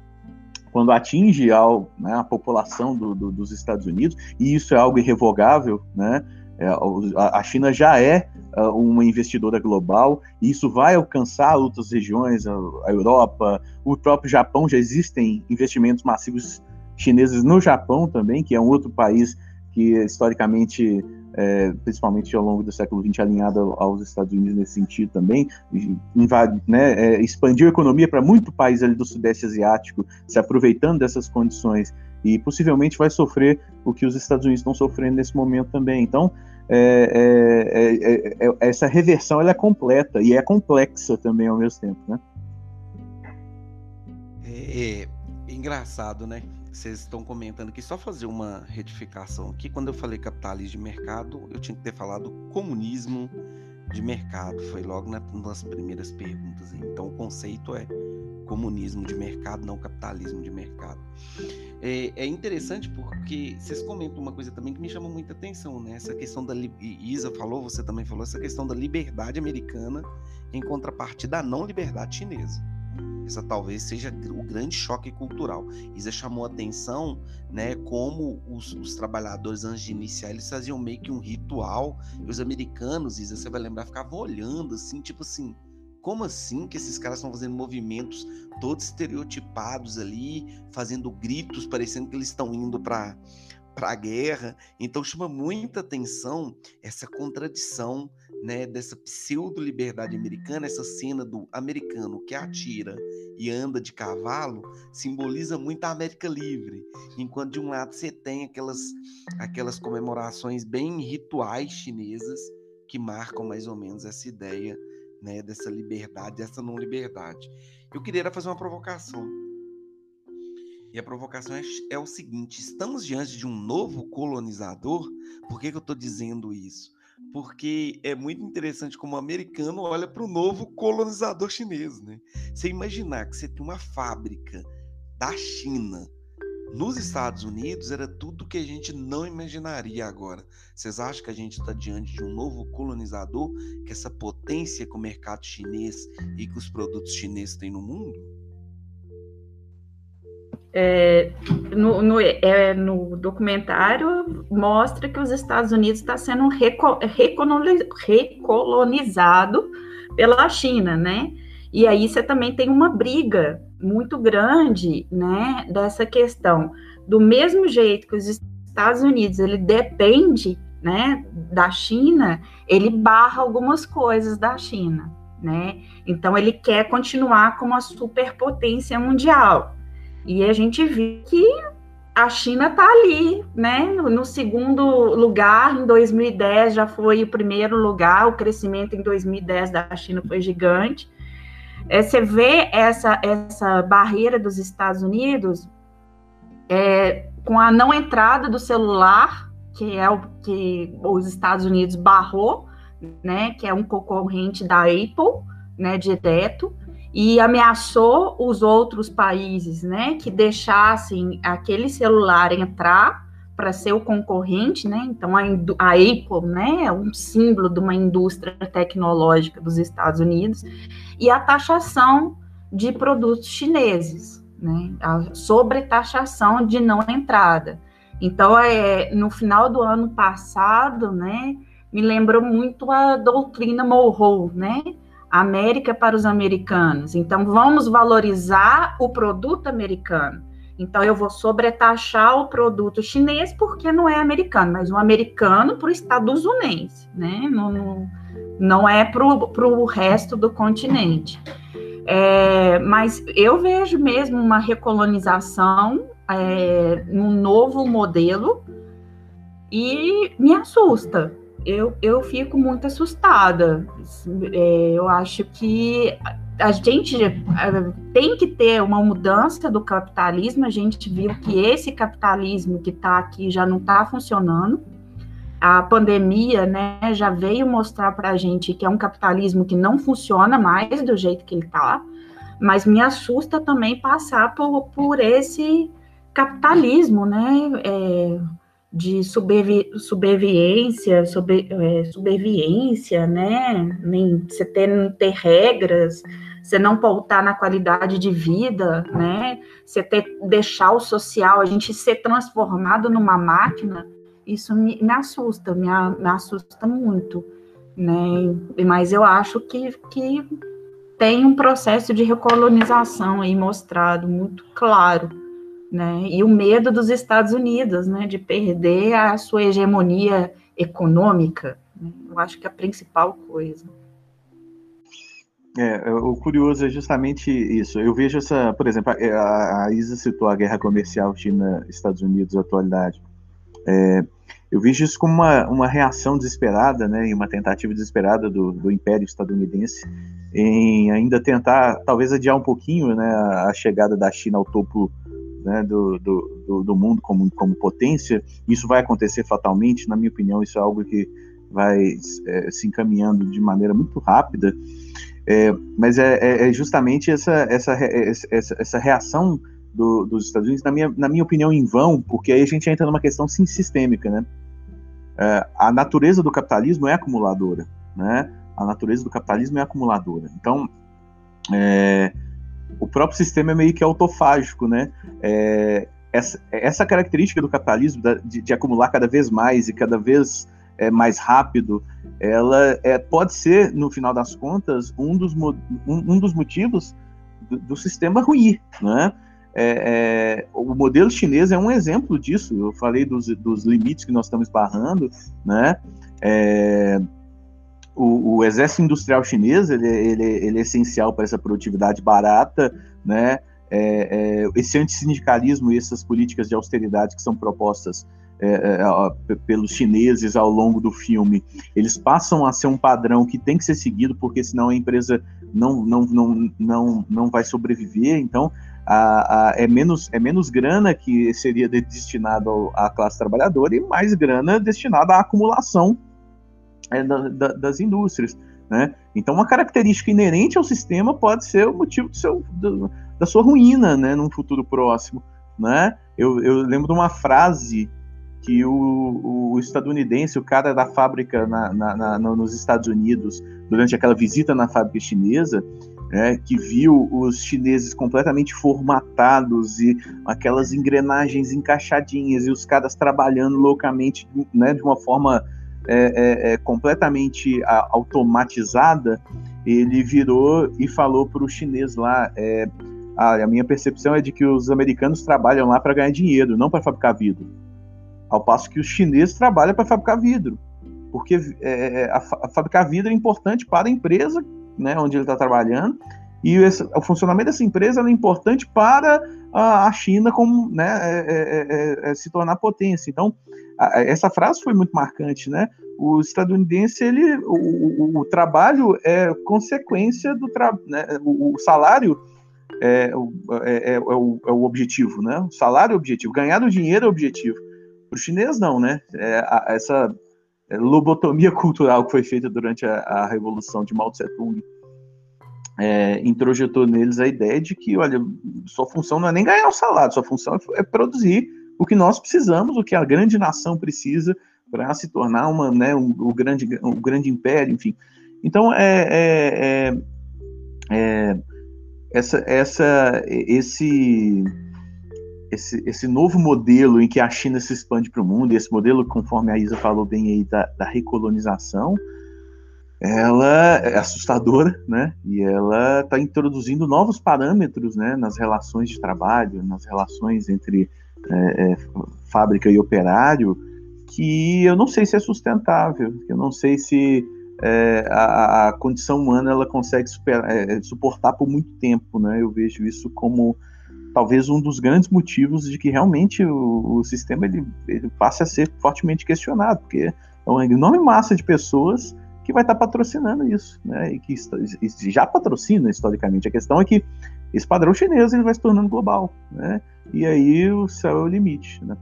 quando atinge ao, né, a população do, do, dos Estados Unidos, e isso é algo irrevogável, né, a China já é uh, uma investidora global, e isso vai alcançar outras regiões, a Europa, o próprio Japão, já existem investimentos massivos chineses no Japão também, que é um outro país que historicamente, é, principalmente ao longo do século XX, alinhado aos Estados Unidos nesse sentido também, invade, né, é, expandiu a economia para muito país ali do Sudeste Asiático, se aproveitando dessas condições e possivelmente vai sofrer o que os Estados Unidos estão sofrendo nesse momento também. Então, é, é, é, essa reversão ela é completa e é complexa também ao mesmo tempo, né? É, engraçado, né? Vocês estão comentando aqui, só fazer uma retificação aqui. Quando eu falei capitalismo de mercado, eu tinha que ter falado comunismo de mercado. Foi logo nas primeiras perguntas. Então, o conceito é comunismo de mercado, não capitalismo de mercado. É, é, interessante porque vocês comentam uma coisa também que me chama muita atenção, né? Essa questão da Isa falou, você também falou essa questão da liberdade americana em contrapartida à não liberdade chinesa. Essa talvez seja o grande choque cultural. Isa chamou atenção, né, como os, os, trabalhadores antes de iniciar eles faziam meio que um ritual. E os americanos, Isa, você vai lembrar, ficavam olhando assim, tipo assim, como assim que esses caras estão fazendo movimentos todos estereotipados ali, fazendo gritos, parecendo que eles estão indo para para a guerra. Então chama muita atenção essa contradição, né, dessa pseudo liberdade americana, essa cena do americano que atira e anda de cavalo, simboliza muito a América livre, enquanto de um lado você tem aquelas aquelas comemorações bem rituais chinesas que marcam mais ou menos essa ideia, né, dessa liberdade, dessa não liberdade. Eu queria fazer uma provocação e a provocação é, é, o seguinte: estamos diante de um novo colonizador. Por que, que eu estou dizendo isso? Porque é muito interessante como o americano olha para o novo colonizador chinês. Né? Você imaginar que você tem uma fábrica da China nos Estados Unidos era tudo que a gente não imaginaria agora. Vocês acham que a gente está diante de um novo colonizador, que essa potência que o mercado chinês e que os produtos chineses têm no mundo? É, no, no, é, no, documentário mostra que os Estados Unidos está sendo reco, recolonizado pela China, né? E aí você também tem uma briga muito grande, né, dessa questão. Do mesmo jeito que os Estados Unidos ele depende, né, da China, ele barra algumas coisas da China, né? Então ele quer continuar como a superpotência mundial. E a gente viu que a China está ali, né? No segundo lugar, em 2010 já foi o primeiro lugar, o crescimento em 2010 da China foi gigante. É, você vê essa, essa barreira dos Estados Unidos é, com a não entrada do celular, que é o que os Estados Unidos barrou, né? Que é um concorrente da Apple, né? Direto e ameaçou os outros países, né, que deixassem aquele celular entrar para ser o concorrente, né? Então a, a, Apple, né, é um símbolo de uma indústria tecnológica dos Estados Unidos e a taxação de produtos chineses, né? A sobretaxação de não entrada. Então é no final do ano passado, né, me lembrou muito a doutrina Monroe, né? América para os americanos. Então, vamos valorizar o produto americano. Então, eu vou sobretaxar o produto chinês porque não é americano, mas o americano para o estadunidense, né? Não, não, é para o resto do continente. É, mas eu vejo mesmo uma recolonização é, num novo modelo e me assusta, eu, eu fico muito assustada. É, eu acho que a gente é, tem que ter uma mudança do capitalismo. A gente viu que esse capitalismo que está aqui já não está funcionando. A pandemia né, já veio mostrar para a gente que é um capitalismo que não funciona mais do jeito que ele está, mas me assusta também passar por, por esse capitalismo, né? É, de subservi subserviência, sobre, é, né? Nem, você ter, ter regras, você não pautar na qualidade de vida, né? Você ter, deixar o social, a gente ser transformado numa máquina, isso me, me assusta, me, me assusta muito, né? Mas eu acho que, que tem um processo de recolonização aí mostrado muito claro né? E o medo dos Estados Unidos, né, de perder a sua hegemonia econômica. Né? Eu acho que é a principal coisa. É, o curioso é justamente isso. Eu vejo essa, por exemplo, a, a Isa citou a guerra comercial China-Estados Unidos atualidade. É, eu vejo isso como uma, uma reação desesperada, né, e uma tentativa desesperada do, do Império estadunidense em ainda tentar, talvez adiar um pouquinho, né, a chegada da China ao topo né, do, do, do, mundo como, como potência, isso vai acontecer fatalmente, na minha opinião, isso é algo que vai é, se encaminhando de maneira muito rápida, é, mas é, é, é justamente essa, essa, essa, essa reação do, dos Estados Unidos, na minha, na minha opinião, em vão, porque aí a gente entra numa questão sim sistêmica, né? É, a natureza do capitalismo é acumuladora, né? A natureza do capitalismo é acumuladora. Então, é, o próprio sistema é meio que autofágico, né? É, essa, essa característica do capitalismo de, de, acumular cada vez mais e cada vez é, mais rápido, ela é, pode ser, no final das contas, um dos, um, um dos motivos do, do, sistema ruir, né? É, é, o modelo chinês é um exemplo disso. Eu falei dos, dos limites que nós estamos barrando, né? O, o, exército industrial chinês ele, ele, ele é essencial para essa produtividade barata, né? É, é, esse antissindicalismo e essas políticas de austeridade que são propostas é, é pelos chineses ao longo do filme, eles passam a ser um padrão que tem que ser seguido, porque senão a empresa não, não, não, não, não vai sobreviver. Então, a, a, é, menos, é menos grana que seria destinada à classe trabalhadora e mais grana destinada à acumulação é, da, da, das indústrias. Né? Então, uma característica inerente ao sistema pode ser o motivo do seu, do, da sua ruína né, num futuro próximo. Né? Eu, eu lembro de uma frase que o, o estadunidense, o cara da fábrica na, na, na, nos Estados Unidos, durante aquela visita na fábrica chinesa, né, que viu os chineses completamente formatados e aquelas engrenagens encaixadinhas e os caras trabalhando loucamente né, de uma forma é, é, é completamente automatizada, ele virou e falou para o chinês lá: é, a, a minha percepção é de que os americanos trabalham lá para ganhar dinheiro, não para fabricar vidro. Ao passo que os chineses trabalham para fabricar vidro. Porque é, é, a, a fabricar vidro é importante para a empresa né, onde ele está trabalhando, e esse, o funcionamento dessa empresa é importante para a, a China como, né, é, é, se tornar potência. Então, essa frase foi muito marcante, né? O estadunidense, ele, o, o, o trabalho é consequência do trabalho, né? o, o, salário é, é, é, o, é o objetivo, né? O salário é o objetivo, ganhar o dinheiro é o objetivo. Para o chinês, não, né? A, essa lobotomia [LAUGHS] cultural que foi feita durante a, a Revolução de Mao Tse-tung é, introjetou neles a ideia de que, olha, sua função não é nem ganhar o salário, sua função é, é produzir o que nós precisamos, o que a grande nação precisa para se tornar uma, né, um, um, grande, um grande império, enfim. Então, é, é, é, é essa, essa, esse, esse, esse novo modelo em que a China se expande para o mundo, esse modelo, conforme a Isa falou bem aí, da, da recolonização, ela é assustadora, né? E ela está introduzindo novos parâmetros, né, nas relações de trabalho, nas relações entre é, é, fábrica e operário, que eu não sei se é sustentável, eu não sei se é, a, a, condição humana ela consegue superar, é, suportar por muito tempo, né? Eu vejo isso como talvez um dos grandes motivos de que realmente o, o sistema ele, ele passe a ser fortemente questionado, porque é uma enorme massa de pessoas que vai estar patrocinando isso, né? E que já patrocina historicamente. A questão é que esse padrão chinês ele vai se tornando global, né? E aí o céu é o limite, né?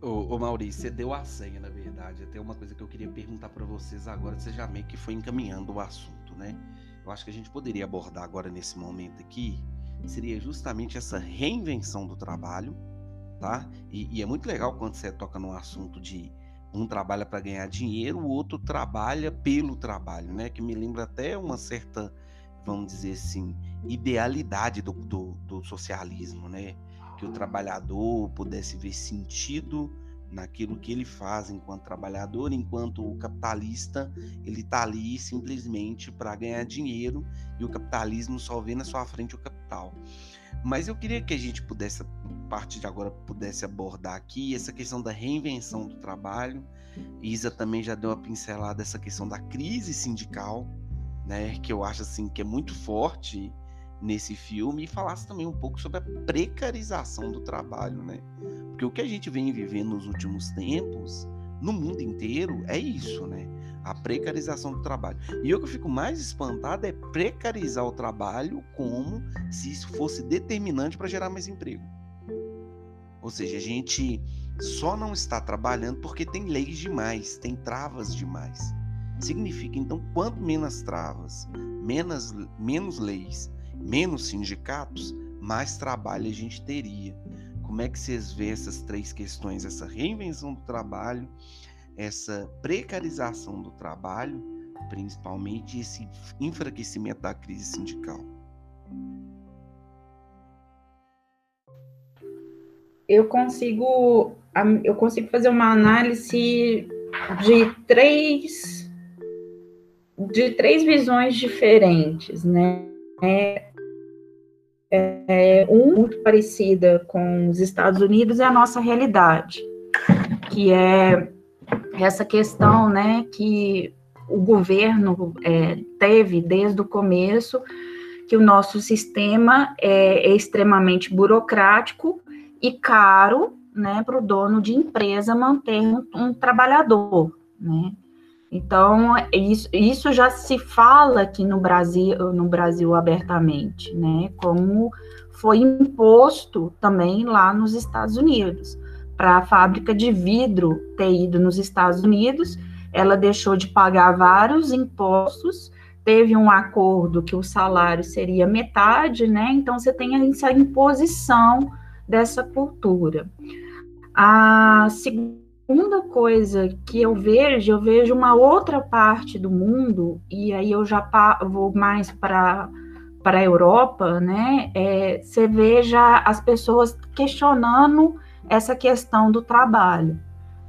Ô, ô Maurício, você deu a senha, na verdade. Até uma coisa que eu queria perguntar para vocês agora, você já meio que foi encaminhando o assunto, né? Eu acho que a gente poderia abordar agora nesse momento aqui seria justamente essa reinvenção do trabalho, tá? E, e é muito legal quando você toca no assunto de um trabalha para ganhar dinheiro, o outro trabalha pelo trabalho, né? Que me lembra até uma certa, vamos dizer assim, idealidade do, do, do socialismo, né? Que o trabalhador pudesse ver sentido naquilo que ele faz enquanto trabalhador, enquanto o capitalista ele está ali simplesmente para ganhar dinheiro e o capitalismo só vê na sua frente o capital. Mas eu queria que a gente pudesse, a partir de agora, pudesse abordar aqui essa questão da reinvenção do trabalho. Isa também já deu uma pincelada dessa questão da crise sindical, né, que eu acho assim que é muito forte nesse filme e falasse também um pouco sobre a precarização do trabalho, né? Porque o que a gente vem vivendo nos últimos tempos, no mundo inteiro, é isso, né? A precarização do trabalho. E o que eu fico mais espantado é precarizar o trabalho como se isso fosse determinante para gerar mais emprego. Ou seja, a gente só não está trabalhando porque tem leis demais, tem travas demais. Significa, então, quanto menos travas, menos, menos leis, menos sindicatos, mais trabalho a gente teria. Como é que vocês veem essas três questões? Essa reinvenção do trabalho, essa precarização do trabalho, principalmente esse enfraquecimento da crise sindical. Eu consigo, eu consigo fazer uma análise de três de três visões diferentes, né? É, é, um muito parecida com os Estados Unidos é a nossa realidade, que é essa questão, né, que o governo é, teve desde o começo, que o nosso sistema é, é extremamente burocrático e caro, né, para o dono de empresa manter um, um trabalhador, né? Então, isso, isso já se fala aqui no Brasil, no Brasil abertamente, né? Como foi imposto também lá nos Estados Unidos. Para a fábrica de vidro ter ido nos Estados Unidos, ela deixou de pagar vários impostos, teve um acordo que o salário seria metade, né? Então, você tem essa imposição dessa cultura. A segunda segunda coisa que eu vejo, eu vejo uma outra parte do mundo, e aí eu já vou mais para para a Europa, né? É, você veja as pessoas questionando essa questão do trabalho,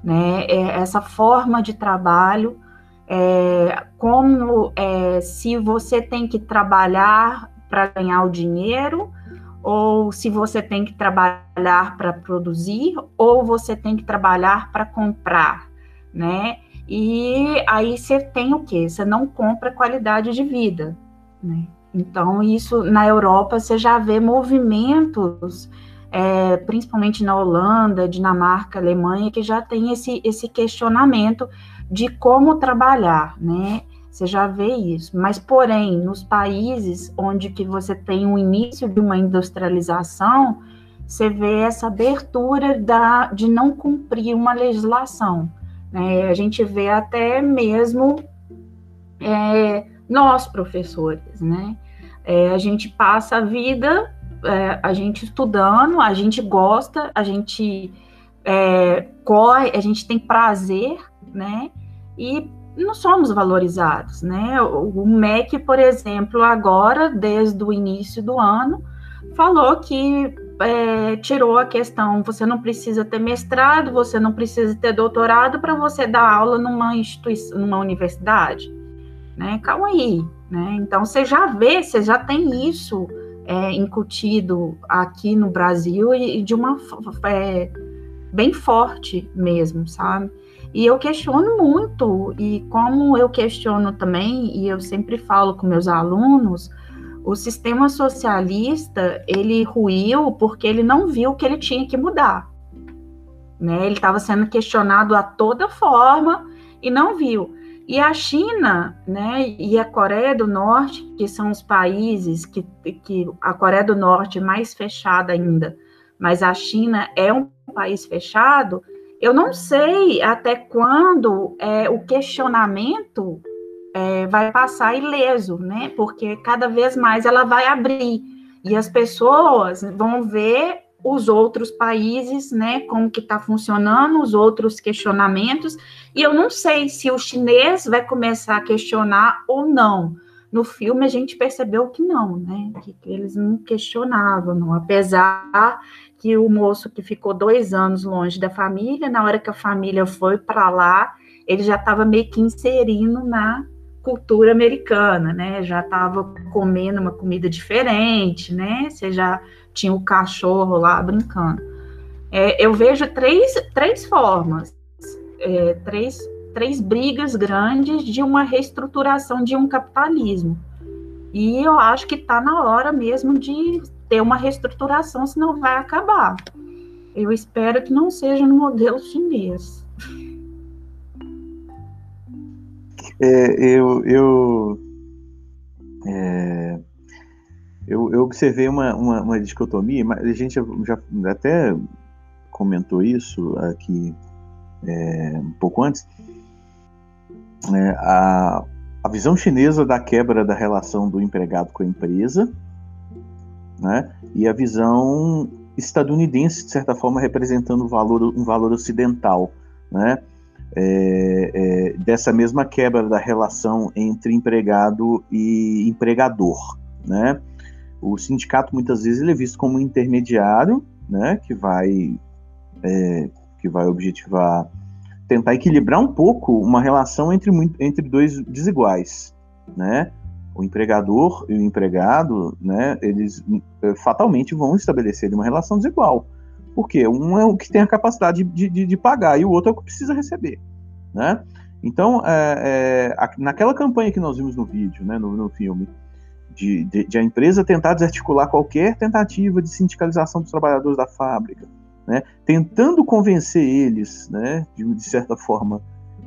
né? É, essa forma de trabalho, é, como é, se você tem que trabalhar para ganhar o dinheiro, ou se você tem que trabalhar para produzir, ou você tem que trabalhar para comprar, né? E aí você tem o quê? Você não compra qualidade de vida, né? Então, isso na Europa você já vê movimentos, é, principalmente na Holanda, Dinamarca, Alemanha, que já tem esse, esse questionamento de como trabalhar, né? Você já vê isso. Mas, porém, nos países onde que você tem o início de uma industrialização, você vê essa abertura da, de não cumprir uma legislação. Né? A gente vê até mesmo é, nós, professores, né? É, a gente passa a vida, é, a gente estudando, a gente gosta, a gente é, corre, a gente tem prazer, né? E não somos valorizados, né? O MEC, por exemplo, agora, desde o início do ano, falou que é, tirou a questão: você não precisa ter mestrado, você não precisa ter doutorado para você dar aula numa instituição, numa universidade, né? Calma aí, né? Então você já vê, você já tem isso é, incutido aqui no Brasil e, e de uma é, bem forte mesmo, sabe? E eu questiono muito, e como eu questiono também, e eu sempre falo com meus alunos, o sistema socialista, ele ruiu porque ele não viu que ele tinha que mudar. Né? Ele estava sendo questionado a toda forma e não viu. E a China, né, e a Coreia do Norte, que são os países que, que a Coreia do Norte é mais fechada ainda, mas a China é um país fechado, eu não sei até quando é, o questionamento é, vai passar ileso, né? Porque cada vez mais ela vai abrir e as pessoas vão ver os outros países, né? Como que está funcionando, os outros questionamentos. E eu não sei se o chinês vai começar a questionar ou não. No filme a gente percebeu que não, né? Que, eles não questionavam, não. Apesar que o moço que ficou dois anos longe da família, na hora que a família foi para lá, ele já estava meio que inserindo na cultura americana, né? Já estava comendo uma comida diferente, né? Você já tinha o cachorro lá brincando. É, eu vejo três, três formas, é, três, três brigas grandes de uma reestruturação de um capitalismo. E eu acho que está na hora mesmo de ter uma reestruturação, senão vai acabar. Eu espero que não seja no modelo chinês. É, eu, eu, é, eu, eu, observei uma, uma, uma, dicotomia, mas a gente já, até comentou isso aqui é, um pouco antes. É, a, a visão chinesa da quebra da relação do empregado com a empresa né? e a visão estadunidense, de certa forma, representando um valor, um valor ocidental, né? É, é, dessa mesma quebra da relação entre empregado e empregador, né? O sindicato muitas vezes ele é visto como um intermediário, né? Que vai é, que vai objetivar tentar equilibrar um pouco uma relação entre, entre dois desiguais, né? O empregador e o empregado, né, eles eh, fatalmente vão estabelecer uma relação desigual. Porque um é o que tem a capacidade de, de, de pagar e o outro é o que precisa receber, né? Então, é, é, naquela campanha que nós vimos no vídeo, né, no, no filme, de, de, de, a empresa tentar desarticular qualquer tentativa de sindicalização dos trabalhadores da fábrica, né, tentando convencer eles, né, de, de certa forma,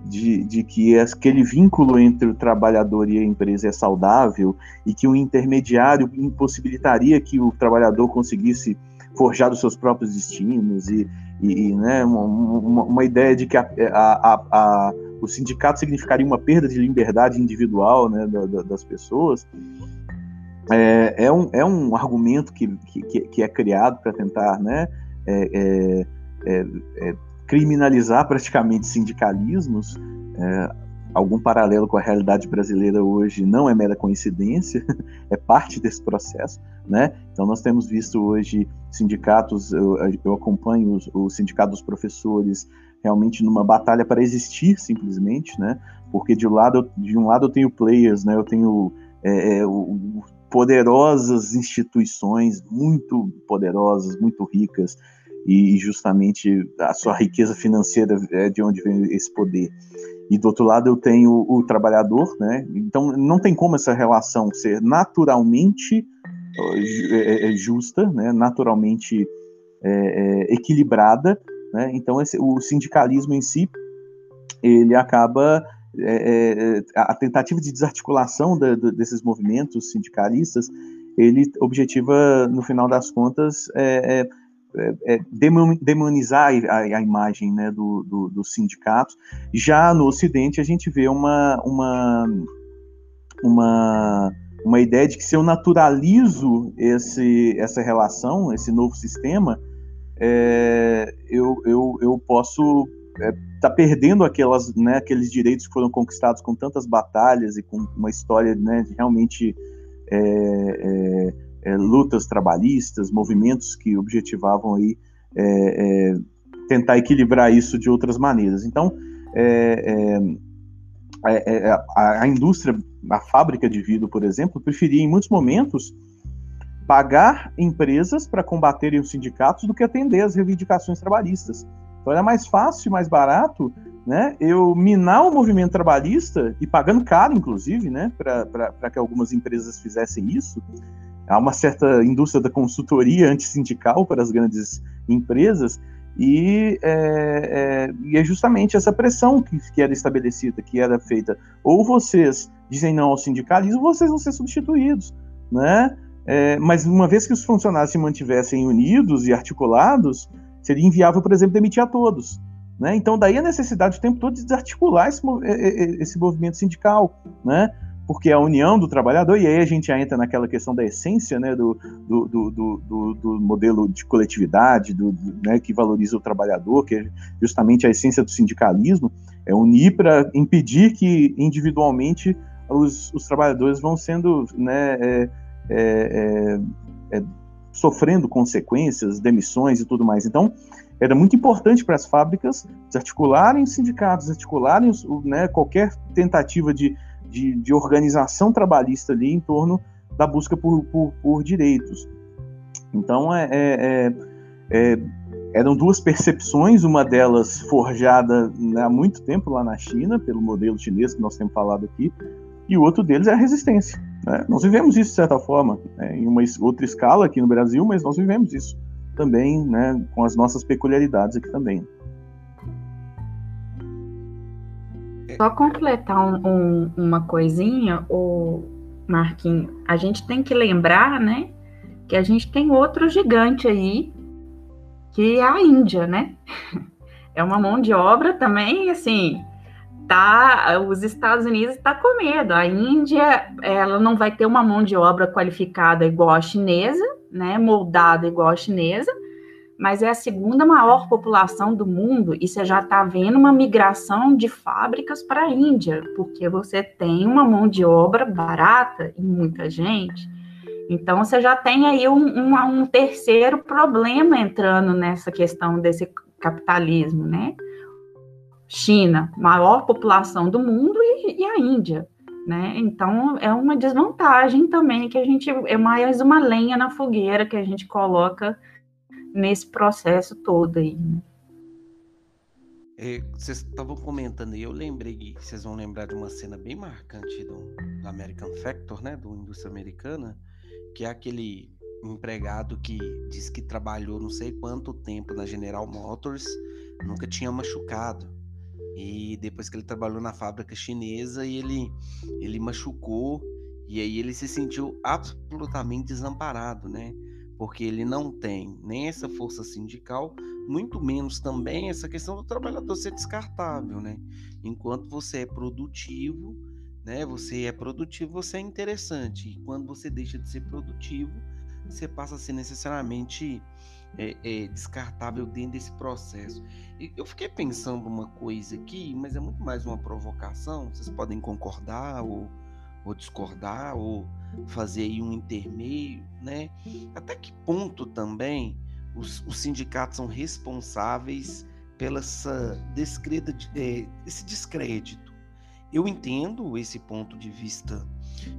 de, de que aquele vínculo entre o trabalhador e a empresa é saudável e que o intermediário impossibilitaria que o trabalhador conseguisse forjar os seus próprios destinos e, e né, uma, uma, uma, ideia de que a, a, a, o sindicato significaria uma perda de liberdade individual né, da, da, das pessoas, é, é, um, é um argumento que, que, que é criado para tentar né, é, é, é, é criminalizar praticamente sindicalismos, é, algum paralelo com a realidade brasileira hoje não é mera coincidência, [LAUGHS] é parte desse processo, né? Então nós temos visto hoje sindicatos, eu, eu acompanho o sindicato dos professores realmente numa batalha para existir simplesmente, né? porque de um lado, de um lado eu tenho players, né? Eu tenho é, é, o, poderosas instituições, muito poderosas, muito ricas, e justamente a sua riqueza financeira é de onde vem esse poder. E do outro lado eu tenho o trabalhador, né? Então não tem como essa relação ser naturalmente é, é, justa, né? Naturalmente é, é, equilibrada, né? Então esse, o sindicalismo em si ele acaba é, a tentativa de desarticulação da, da, desses movimentos sindicalistas, ele objetiva, no final das contas, é, é, é, é demonizar a, a imagem né, do, do, dos sindicatos. Já no Ocidente, a gente vê uma, uma, uma, uma ideia de que se eu naturalizo esse, essa relação, esse novo sistema, eu, eu, eu posso está é, perdendo aquelas, né, aqueles direitos que foram conquistados com tantas batalhas e com uma história né, de realmente é, é, é lutas trabalhistas, movimentos que objetivavam aí é, é, tentar equilibrar isso de outras maneiras. Então, a, a indústria, a fábrica de vidro, por exemplo, preferia em muitos momentos pagar empresas para combaterem os sindicatos do que atender às reivindicações trabalhistas. Então era mais fácil e mais barato né, eu minar o movimento trabalhista, e pagando caro, inclusive, né, para que algumas empresas fizessem isso. Há uma certa indústria da consultoria antissindical para as grandes empresas, e é, é, e é justamente essa pressão que, que, era estabelecida, que era feita. Ou vocês dizem não ao sindicalismo, vocês vão ser substituídos. Né? É, mas uma vez que os funcionários se mantivessem unidos e articulados, Seria inviável, por exemplo, demitir a todos. Né? Então, daí a necessidade o tempo todo de desarticular esse, esse movimento sindical, né? Porque a união do trabalhador, e aí a gente já entra naquela questão da essência né, do, do, do, do, do modelo de coletividade do, né, que valoriza o trabalhador, que é justamente a essência do sindicalismo, é unir para impedir que individualmente os, os trabalhadores vão sendo né, é, é, é, é sofrendo consequências, demissões e tudo mais. Então, era muito importante para as fábricas desarticularem os sindicatos, desarticularem né, qualquer tentativa de, de, de, organização trabalhista ali em torno da busca por, por, por direitos. Então, é, é, é, é eram duas percepções, uma delas forjada né, há muito tempo lá na China, pelo modelo chinês que nós temos falado aqui, e o outro deles é a resistência. Né? Nós vivemos isso de certa forma, né? em uma outra escala aqui no Brasil, mas nós vivemos isso também, né? com as nossas peculiaridades aqui também. Só completar um, um, uma coisinha, o Marquinhos, a gente tem que lembrar, né, que a gente tem outro gigante aí, que é a Índia, né? [LAUGHS] É uma mão de obra também, assim, tá, os Estados Unidos está com medo. A Índia, ela não vai ter uma mão de obra qualificada igual a chinesa, né, moldada igual a chinesa, mas é a segunda maior população do mundo e você já está vendo uma migração de fábricas para a Índia, porque você tem uma mão de obra barata e muita gente. Então você já tem aí um, um, um terceiro problema entrando nessa questão desse capitalismo, né? China, maior população do mundo, e, e a Índia. Né? Então é uma desvantagem também que a gente é mais uma lenha na fogueira que a gente coloca nesse processo todo aí. Né? É, vocês estavam comentando aí, eu lembrei que vocês vão lembrar de uma cena bem marcante do, American Factor, né, do indústria americana, que é aquele empregado que diz que trabalhou não sei quanto tempo na General Motors, nunca tinha machucado. E depois que ele trabalhou na fábrica chinesa, e ele, ele machucou, e aí ele se sentiu absolutamente desamparado, né? Porque ele não tem nem essa força sindical, muito menos também essa questão do trabalhador ser descartável, né? Enquanto você é produtivo, né? Você é produtivo, você é interessante. E quando você deixa de ser produtivo, você passa a ser necessariamente é, é, descartável dentro desse processo. E eu fiquei pensando uma coisa aqui, mas é muito mais uma provocação. Vocês podem concordar ou, ou discordar ou fazer aí um intermeio, né? Até que ponto também os, os sindicatos são responsáveis pela essa descreda, é, esse descrédito eu entendo esse ponto de vista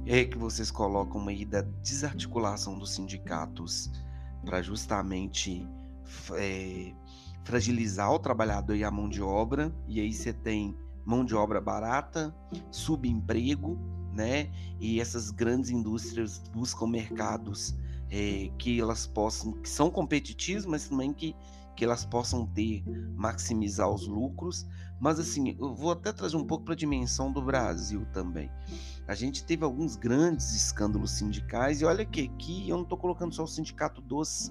é que vocês colocam aí da desarticulação dos sindicatos para justamente é, fragilizar o trabalhador e a mão de obra, e aí você tem mão de obra barata, subemprego, né? E essas grandes indústrias buscam mercados é, que elas possam, que são competitivos, mas também que, que elas possam ter, maximizar os lucros. Mas assim, eu vou até trazer um pouco para a dimensão do Brasil também. A gente teve alguns grandes escândalos sindicais, e olha que aqui eu não estou colocando só o sindicato dos,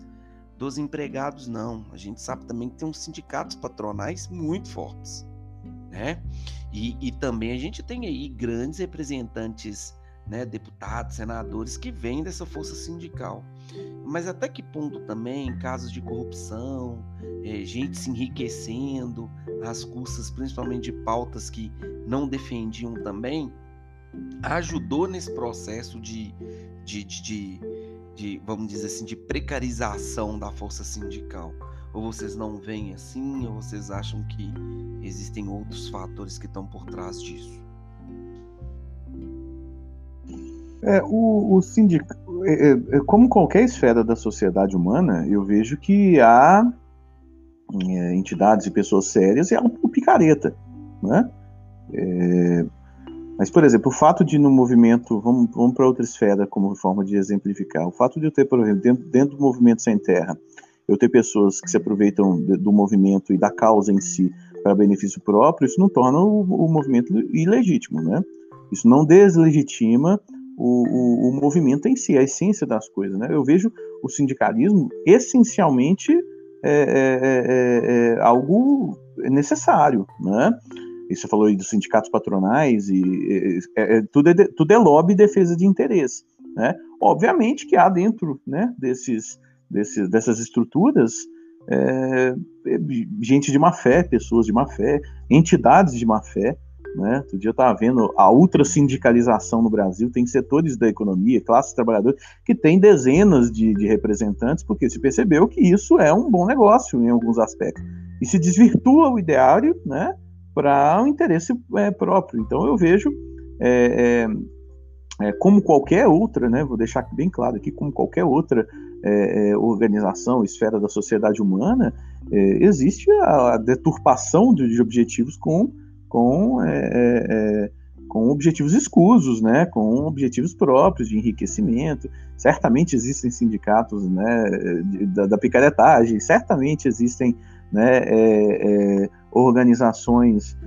dos empregados, não. A gente sabe também que tem uns sindicatos patronais muito fortes né? E, e também a gente tem aí grandes representantes, né, deputados, senadores que vêm dessa força sindical. Mas até que ponto também casos de corrupção, é, gente se enriquecendo às custas principalmente de pautas que não defendiam também, ajudou nesse processo de, de, de, de, de vamos dizer assim, de precarização da força sindical. Ou vocês não veem assim, ou vocês acham que existem outros fatores que estão por trás disso? É, o, o sindicato, é, é, é, como qualquer esfera da sociedade humana, eu vejo que há é, entidades e pessoas sérias e há um picareta, né? É, mas, por exemplo, o fato de no movimento, vamos, vamos para outra esfera como forma de exemplificar, o fato de eu ter, por exemplo, dentro, dentro do movimento sem terra, eu ter pessoas que se aproveitam do movimento e da causa em si para benefício próprio, isso não torna o, o movimento ilegítimo, né? Isso não deslegitima o, o, o, movimento em si, a essência das coisas, né? Eu vejo o sindicalismo essencialmente é, é, é, é algo necessário, né? E você falou aí dos sindicatos patronais e é, é, tudo, é, tudo é lobby e defesa de interesse, né? Obviamente que há dentro, né, desses desse, dessas estruturas é, é, gente de má fé, pessoas de má fé, entidades de má fé. Né? Outro dia eu estava vendo a ultra sindicalização no Brasil, tem setores da economia, classes trabalhadoras, que tem dezenas de, de representantes, porque se percebeu que isso é um bom negócio em alguns aspectos. E se desvirtua o ideário né, para o um interesse é, próprio. Então eu vejo é, é, é, como qualquer outra, né, vou deixar bem claro aqui, como qualquer outra é, é, organização, esfera da sociedade humana, é, existe a, a, deturpação de, de, objetivos com, com, é, é, é, com objetivos escusos, né, com objetivos próprios de enriquecimento. Certamente existem sindicatos né, de, da, da, picaretagem, certamente existem né, organizações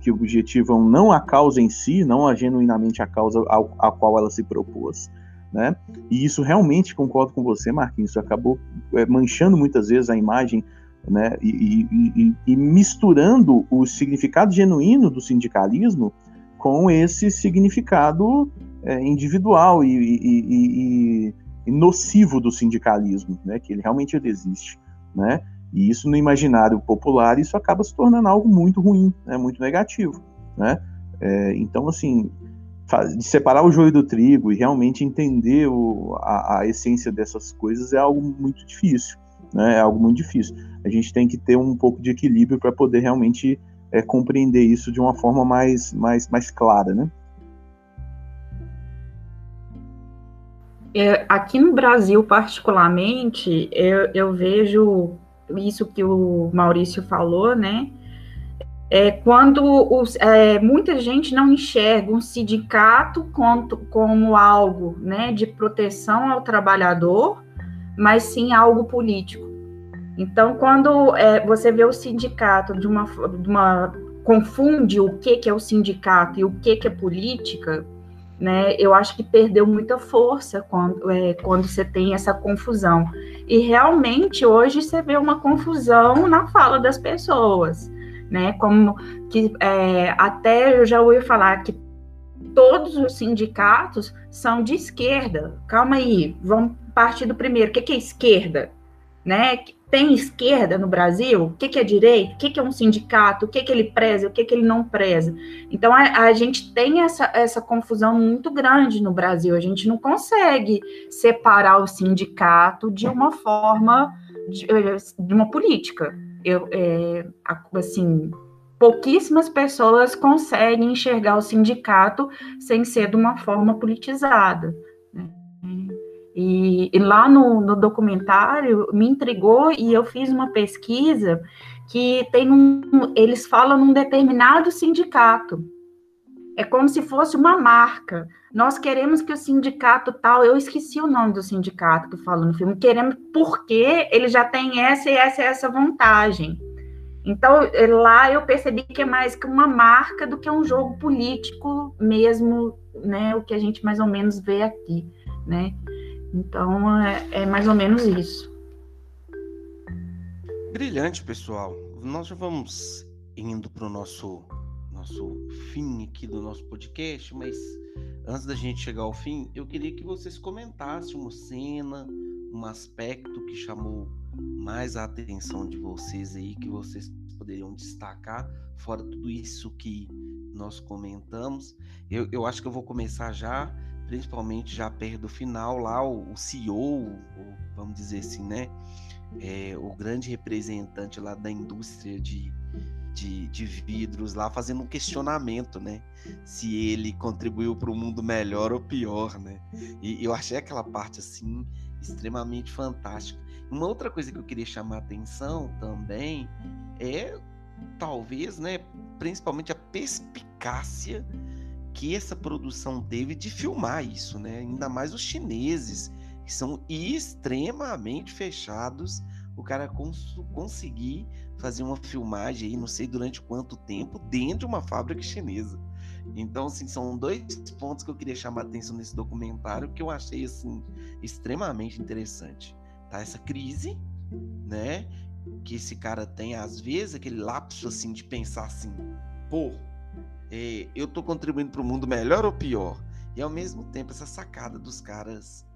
que, objetivam não a causa em si, não a genuinamente a causa ao, a qual ela se propôs né? E isso realmente concordo com você, Marquinhos, isso acabou é, manchando muitas vezes a imagem, né? E, e, e, misturando o significado genuíno do sindicalismo com esse significado é, individual e, e, nocivo do sindicalismo, né? Que ele realmente existe, né? E isso no imaginário popular isso acaba se tornando algo muito ruim, né? Muito negativo, né? É, então assim de separar o joio do trigo e realmente entender o, a, a, essência dessas coisas é algo muito difícil, né? É algo muito difícil. A gente tem que ter um pouco de equilíbrio para poder realmente é, compreender isso de uma forma mais, mais, mais clara, né? É, aqui no Brasil, particularmente, eu, eu vejo isso que o Maurício falou, né? É, quando os, é, muita gente não enxerga um sindicato como, como algo né, de proteção ao trabalhador, mas sim algo político. Então, quando é, você vê o sindicato de uma, de uma confunde o que, que é o sindicato e o que, que é política, né, eu acho que perdeu muita força quando, é, quando você tem essa confusão. E realmente hoje você vê uma confusão na fala das pessoas né? Como que é, até eu já ouvi falar que todos os sindicatos são de esquerda. Calma aí, vamos partir do primeiro. O que, é esquerda? Né? Tem esquerda no Brasil? O que, é direita? O que, é um sindicato? O que, ele preza? O que, que ele não preza? Então a, a gente tem essa, essa confusão muito grande no Brasil. A gente não consegue separar o sindicato de uma forma de, de uma política eu, é, assim, pouquíssimas pessoas conseguem enxergar o sindicato sem ser de uma forma politizada. Né? E, e, lá no, no, documentário me intrigou e eu fiz uma pesquisa que tem um, eles falam num determinado sindicato. É como se fosse uma marca. Nós queremos que o sindicato tal, eu esqueci o nome do sindicato que fala no filme, queremos porque ele já tem essa e essa e essa vantagem. Então, é, lá eu percebi que é mais que uma marca do que um jogo político mesmo, né? O que a gente mais ou menos vê aqui, né? Então, é, é mais ou menos isso. Brilhante, pessoal. Nós já vamos indo para o nosso, nosso fim aqui do nosso podcast, mas antes da gente chegar ao fim, eu queria que vocês comentassem uma cena, um aspecto que chamou mais a atenção de vocês aí, que vocês poderiam destacar, fora tudo isso que nós comentamos. Eu, eu acho que eu vou começar já, principalmente já perto do final, lá o, o CEO, ou, vamos dizer assim, né? É, o grande representante lá da indústria de, de, de, vidros lá fazendo um questionamento, né? Se ele contribuiu para o mundo melhor ou pior, né? E eu achei aquela parte assim extremamente fantástica. Uma outra coisa que eu queria chamar a atenção também é talvez, né, principalmente a perspicácia que essa produção teve de filmar isso, né? Ainda mais os chineses, que são extremamente fechados. O cara cons conseguir fazer uma filmagem aí, não sei durante quanto tempo, dentro de uma fábrica chinesa. Então, assim, são dois pontos que eu queria chamar a atenção nesse documentário que eu achei, assim, extremamente interessante. Tá? Essa crise, né? Que esse cara tem, às vezes, aquele lapso, assim, de pensar assim, pô, é, eu tô contribuindo para o mundo melhor ou pior? E, ao mesmo tempo, essa sacada dos caras,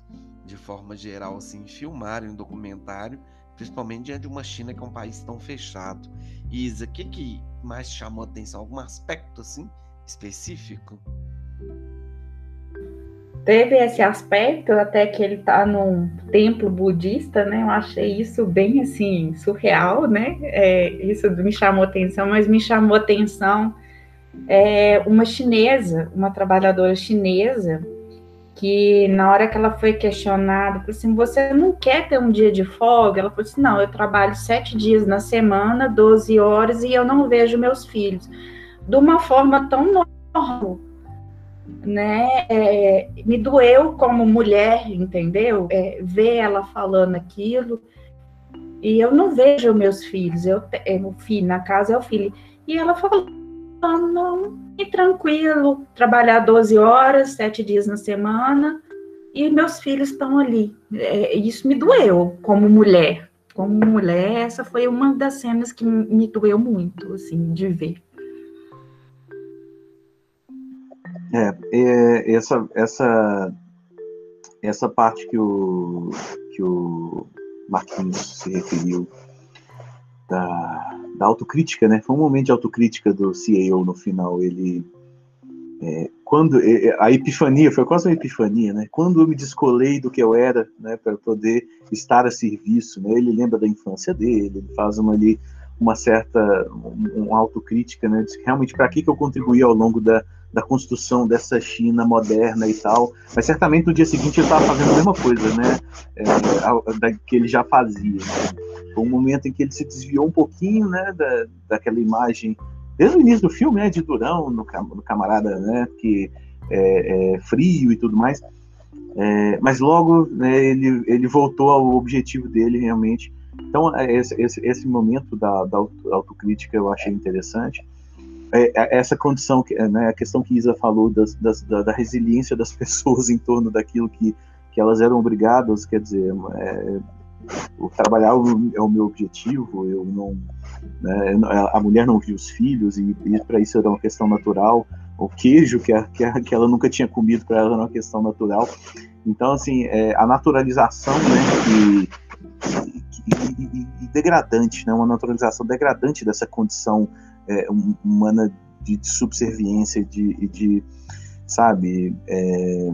de forma geral, assim, filmarem um documentário, principalmente diante de uma China que é um país tão fechado. Isa, o que, que mais chamou a atenção? Algum aspecto, assim, específico? Teve esse aspecto, até que ele está num templo budista, né? Eu achei isso bem assim surreal, né? É, isso me chamou atenção, mas me chamou atenção é, uma chinesa, uma trabalhadora chinesa, que na hora que ela foi questionada, falou assim: você não quer ter um dia de folga? Ela falou assim: não, eu trabalho sete dias na semana, 12 horas, e eu não vejo meus filhos de uma forma tão normal, né? É, me doeu como mulher, entendeu? É, ver ela falando aquilo e eu não vejo meus filhos. Eu é, o filho na casa é o filho e ela falou não, e tranquilo, trabalhar 12 horas, sete dias na semana e meus filhos estão ali. É, isso me doeu como mulher. Como mulher, essa foi uma das cenas que me doeu muito, assim, de ver. É, é, essa, essa, essa parte que o, que o Marquinhos se referiu da, da autocrítica, né? Foi um momento de autocrítica do CEO no final. Ele, é, quando é, a epifania foi quase uma epifania, né? Quando eu me descolei do que eu era, né, para poder estar a serviço, né? Ele lembra da infância dele, ele faz uma ali uma certa um, um autocrítica, né? De realmente para que que eu contribuí ao longo da da construção dessa China moderna e tal. Mas certamente no dia seguinte ele estava fazendo a mesma coisa, né? É, da, que ele já fazia. Foi um momento em que ele se desviou um pouquinho, né? Da, daquela imagem desde o início do filme, né? De Durão, no, no camarada, né? Que é, é frio e tudo mais. É, mas logo né, ele, ele voltou ao objetivo dele realmente. Então, é, esse, esse, esse momento da, da autocrítica eu achei interessante. É, é, essa condição, né, a questão que Isa falou das, das, da, da, resiliência das [LAUGHS] pessoas em torno daquilo que, que elas eram obrigadas, quer dizer, é, trabalhar é o meu objetivo, eu não, né, a mulher não viu os filhos e, e para isso era uma questão natural, o queijo que, a, que, a, que ela nunca tinha comido para ela era uma questão natural, então assim é, a naturalização, né, e, e, e, degradante, né, uma naturalização degradante dessa condição é, humana de, de, subserviência, de, de sabe, é,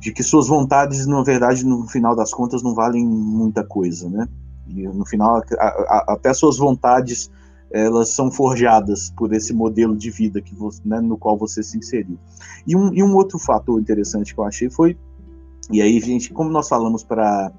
de que suas vontades, na verdade, no final das contas, não valem muita coisa, né? E no final, a, a, até suas vontades elas são forjadas por esse modelo de vida que você, né, no qual você se inseriu. E um, e um outro fator interessante que eu achei foi, e aí, gente, como nós falamos para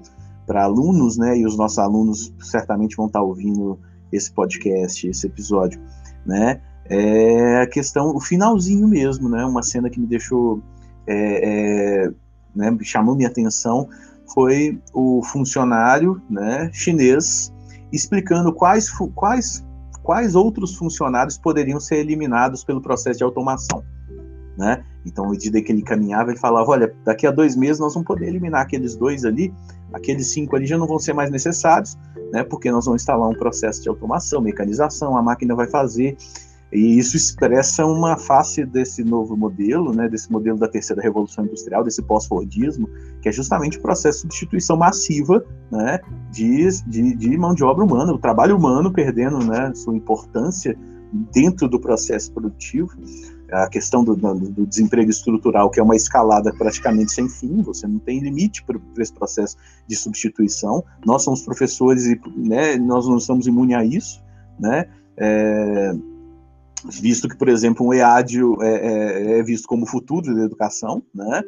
alunos, né, e os nossos alunos certamente vão estar ouvindo esse podcast, esse episódio, né, é a questão, o finalzinho mesmo, né, uma cena que me deixou, é, é, né, chamou minha atenção, foi o funcionário, né, chinês, explicando quais, quais quais outros funcionários poderiam ser eliminados pelo processo de automação. Né? Então, à medida que ele caminhava, ele falava: olha, daqui a dois meses nós vamos poder eliminar aqueles dois ali, aqueles cinco ali já não vão ser mais necessários, né? porque nós vamos instalar um processo de automação, mecanização, a máquina vai fazer e isso expressa uma face desse novo modelo, né, desse modelo da terceira revolução industrial, desse pós-fordismo, que é justamente o processo de substituição massiva né, de, de, de, mão de obra humana, o trabalho humano perdendo né, sua importância dentro do processo produtivo, a questão do, do, desemprego estrutural, que é uma escalada praticamente sem fim, você não tem limite para esse processo de substituição. Nós somos professores e né, nós não estamos imunes a isso, né? É, visto que, por exemplo, um EAD é, é, é, visto como futuro da educação, né?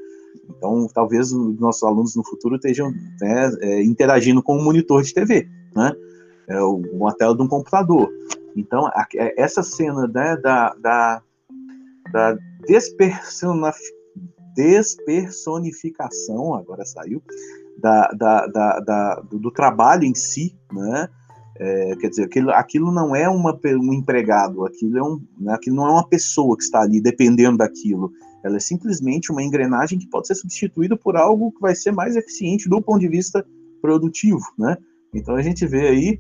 Então, talvez os nossos alunos no futuro estejam né, é, interagindo com um monitor de TV, né? É, uma tela de um computador. Então, essa cena né, da, da, da despersonificação, agora saiu, da, da, da, da do, trabalho em si, né? É, quer dizer, aquilo, aquilo não é uma, um empregado, aquilo, é um, né, aquilo não é uma pessoa que está ali dependendo daquilo. Ela é simplesmente uma engrenagem que pode ser substituída por algo que vai ser mais eficiente do ponto de vista produtivo. Né? Então a gente vê aí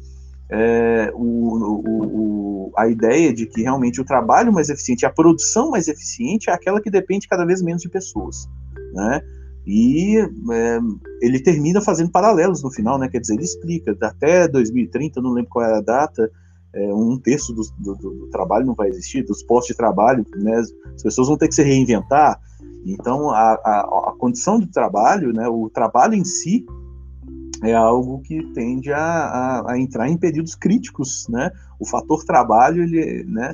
é, o, o, o, a ideia de que realmente o trabalho mais eficiente, a produção mais eficiente é aquela que depende cada vez menos de pessoas. Né? E é, ele termina fazendo paralelos no final, né? Quer dizer, ele explica, até 2030, não lembro qual é a data, é, um terço do, do, do, trabalho não vai existir, dos postos de trabalho, né? As pessoas vão ter que se reinventar. Então, a, a, a condição de trabalho, né? O trabalho em si é algo que tende a, a, a, entrar em períodos críticos, né? O fator trabalho, ele, né,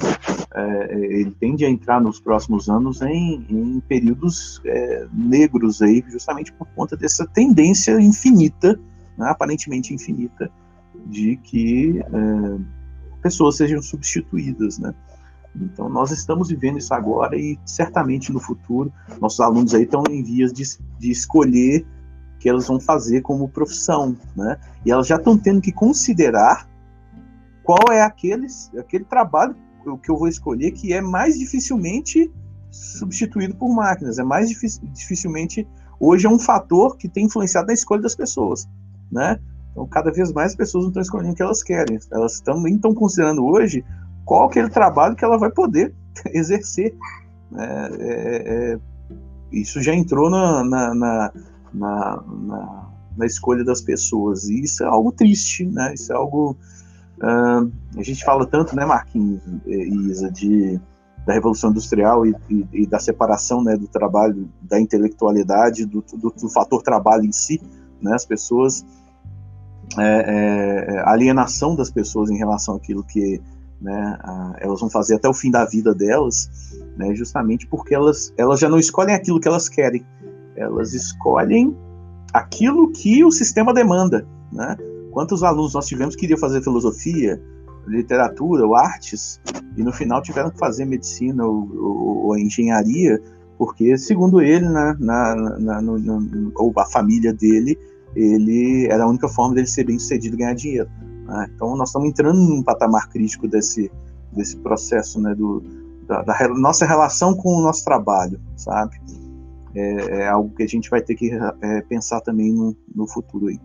é, ele tende a entrar nos próximos anos em, em períodos é, negros aí, justamente por conta dessa tendência infinita, né, aparentemente infinita, de que é, pessoas sejam substituídas, né? Então, nós estamos vivendo isso agora e certamente no futuro, nossos alunos aí estão em vias de, de escolher que elas vão fazer como profissão, né? E elas já estão tendo que considerar qual é aquele, aquele trabalho que eu vou escolher que é mais dificilmente substituído por máquinas, é mais dificilmente hoje é um fator que tem influenciado na escolha das pessoas, né? Então, cada vez mais as pessoas não estão escolhendo o que elas querem, elas também estão considerando hoje qual aquele trabalho que ela vai poder [LAUGHS] exercer. Né? É, é, é, isso já entrou na, na, na na, na, na, escolha das pessoas. E isso é algo triste, né? Isso é algo. Uh, a gente fala tanto, né, Marquinhos e Isa, de, da Revolução Industrial e, e, e, da separação né, do trabalho, da intelectualidade, do, do, do fator trabalho em si, né? As pessoas. É, é, a alienação das pessoas em relação àquilo que né, a, elas vão fazer até o fim da vida delas, né, justamente porque elas, elas já não escolhem aquilo que elas querem, elas escolhem aquilo que o sistema demanda, né? Quantos alunos nós tivemos que queriam fazer filosofia, literatura ou artes e no final tiveram que fazer medicina ou, ou, ou engenharia porque segundo ele, na, na, na no, no, ou a família dele, ele era a única forma dele ser bem sucedido e ganhar dinheiro. Né? Então nós estamos entrando num patamar crítico desse desse processo, né, do, da, da nossa relação com o nosso trabalho, sabe? É, é, algo que a gente vai ter que é, pensar também no, no futuro aí.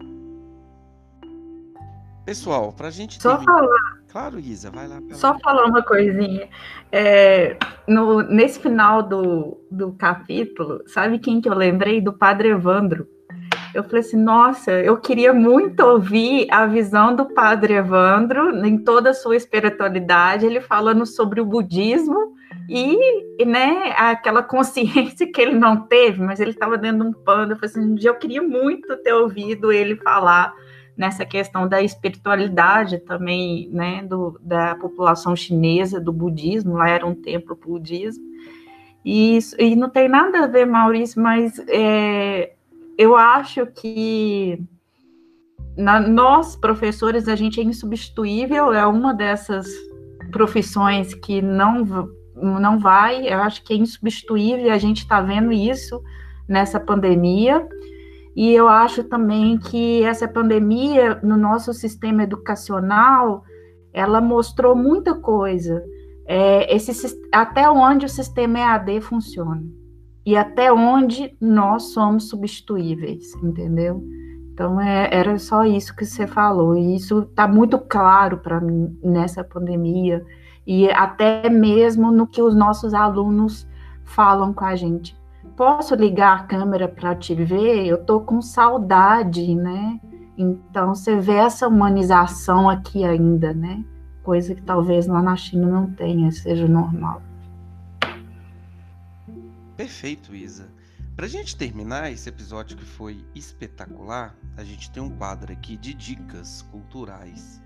Pessoal, para a gente. Só falar. Claro, Isa, vai lá. Só falar uma coisinha. É, no, nesse final do, do capítulo, sabe quem que eu lembrei? Do Padre Evandro. Eu falei assim, nossa, eu queria muito ouvir a visão do Padre Evandro em toda a sua espiritualidade, ele falando sobre o budismo e, né, aquela consciência que ele não teve, mas ele estava de um pano. Eu falei assim, eu queria muito ter ouvido ele falar nessa questão da espiritualidade também, né, do, da população chinesa, do budismo, lá era um templo budismo, e, isso, e não tem nada a ver, Maurício, mas é, eu acho que na, nós, professores, a gente é insubstituível, é uma dessas profissões que não, não vai, eu acho que é insubstituível, a gente está vendo isso nessa pandemia, e eu acho também que essa pandemia, no nosso sistema educacional, ela mostrou muita coisa, é, esse, até onde o sistema EAD funciona, e até onde nós somos substituíveis, entendeu? Então, é, era só isso que você falou, e isso está muito claro para mim nessa pandemia, e até mesmo no que os nossos alunos falam com a gente. Posso ligar a câmera para te ver? Eu estou com saudade, né? Então, você vê essa humanização aqui ainda, né? Coisa que talvez lá na China não tenha, seja normal. Perfeito, Isa. Pra gente terminar esse episódio que foi espetacular, a gente tem um quadro aqui de dicas culturais.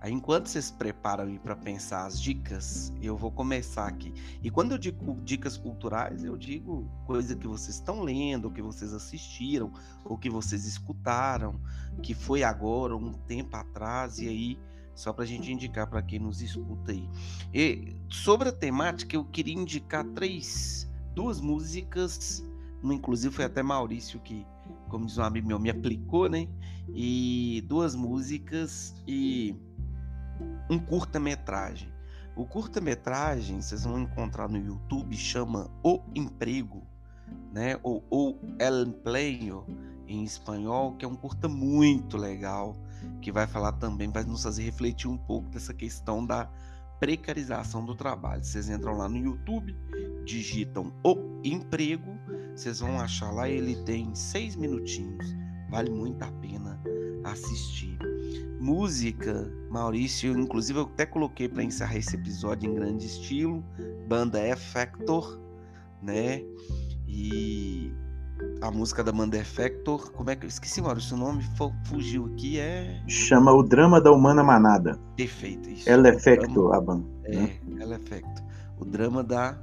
Aí, enquanto vocês preparam para pensar as dicas, eu vou começar aqui. E quando eu digo dicas culturais, eu digo coisa que vocês estão lendo, que vocês assistiram, ou que vocês escutaram, que foi agora, um tempo atrás, e aí, só para a gente indicar para quem nos escuta aí. E sobre a temática, eu queria indicar três, duas músicas inclusive foi até Maurício que, como diz um amigo meu, me aplicou, né? E duas músicas e um curta-metragem. O curta-metragem vocês vão encontrar no YouTube, chama O Emprego, né? Ou, ou El Empleo em espanhol, que é um curta muito legal, que vai falar também, vai nos fazer refletir um pouco dessa questão da precarização do trabalho. Vocês entram lá no YouTube, digitam o emprego, vocês vão achar lá, ele tem seis minutinhos, vale muito a pena assistir. Música, Maurício, inclusive eu até coloquei para encerrar esse episódio em grande estilo, banda Effector, né? E a música da banda Effector, como é que eu esqueci, Maurício, o nome fugiu aqui, é chama O Drama da Humana Manada. Perfeito, isso. Ela Effector, a banda. É, né? Ela Effector. O drama da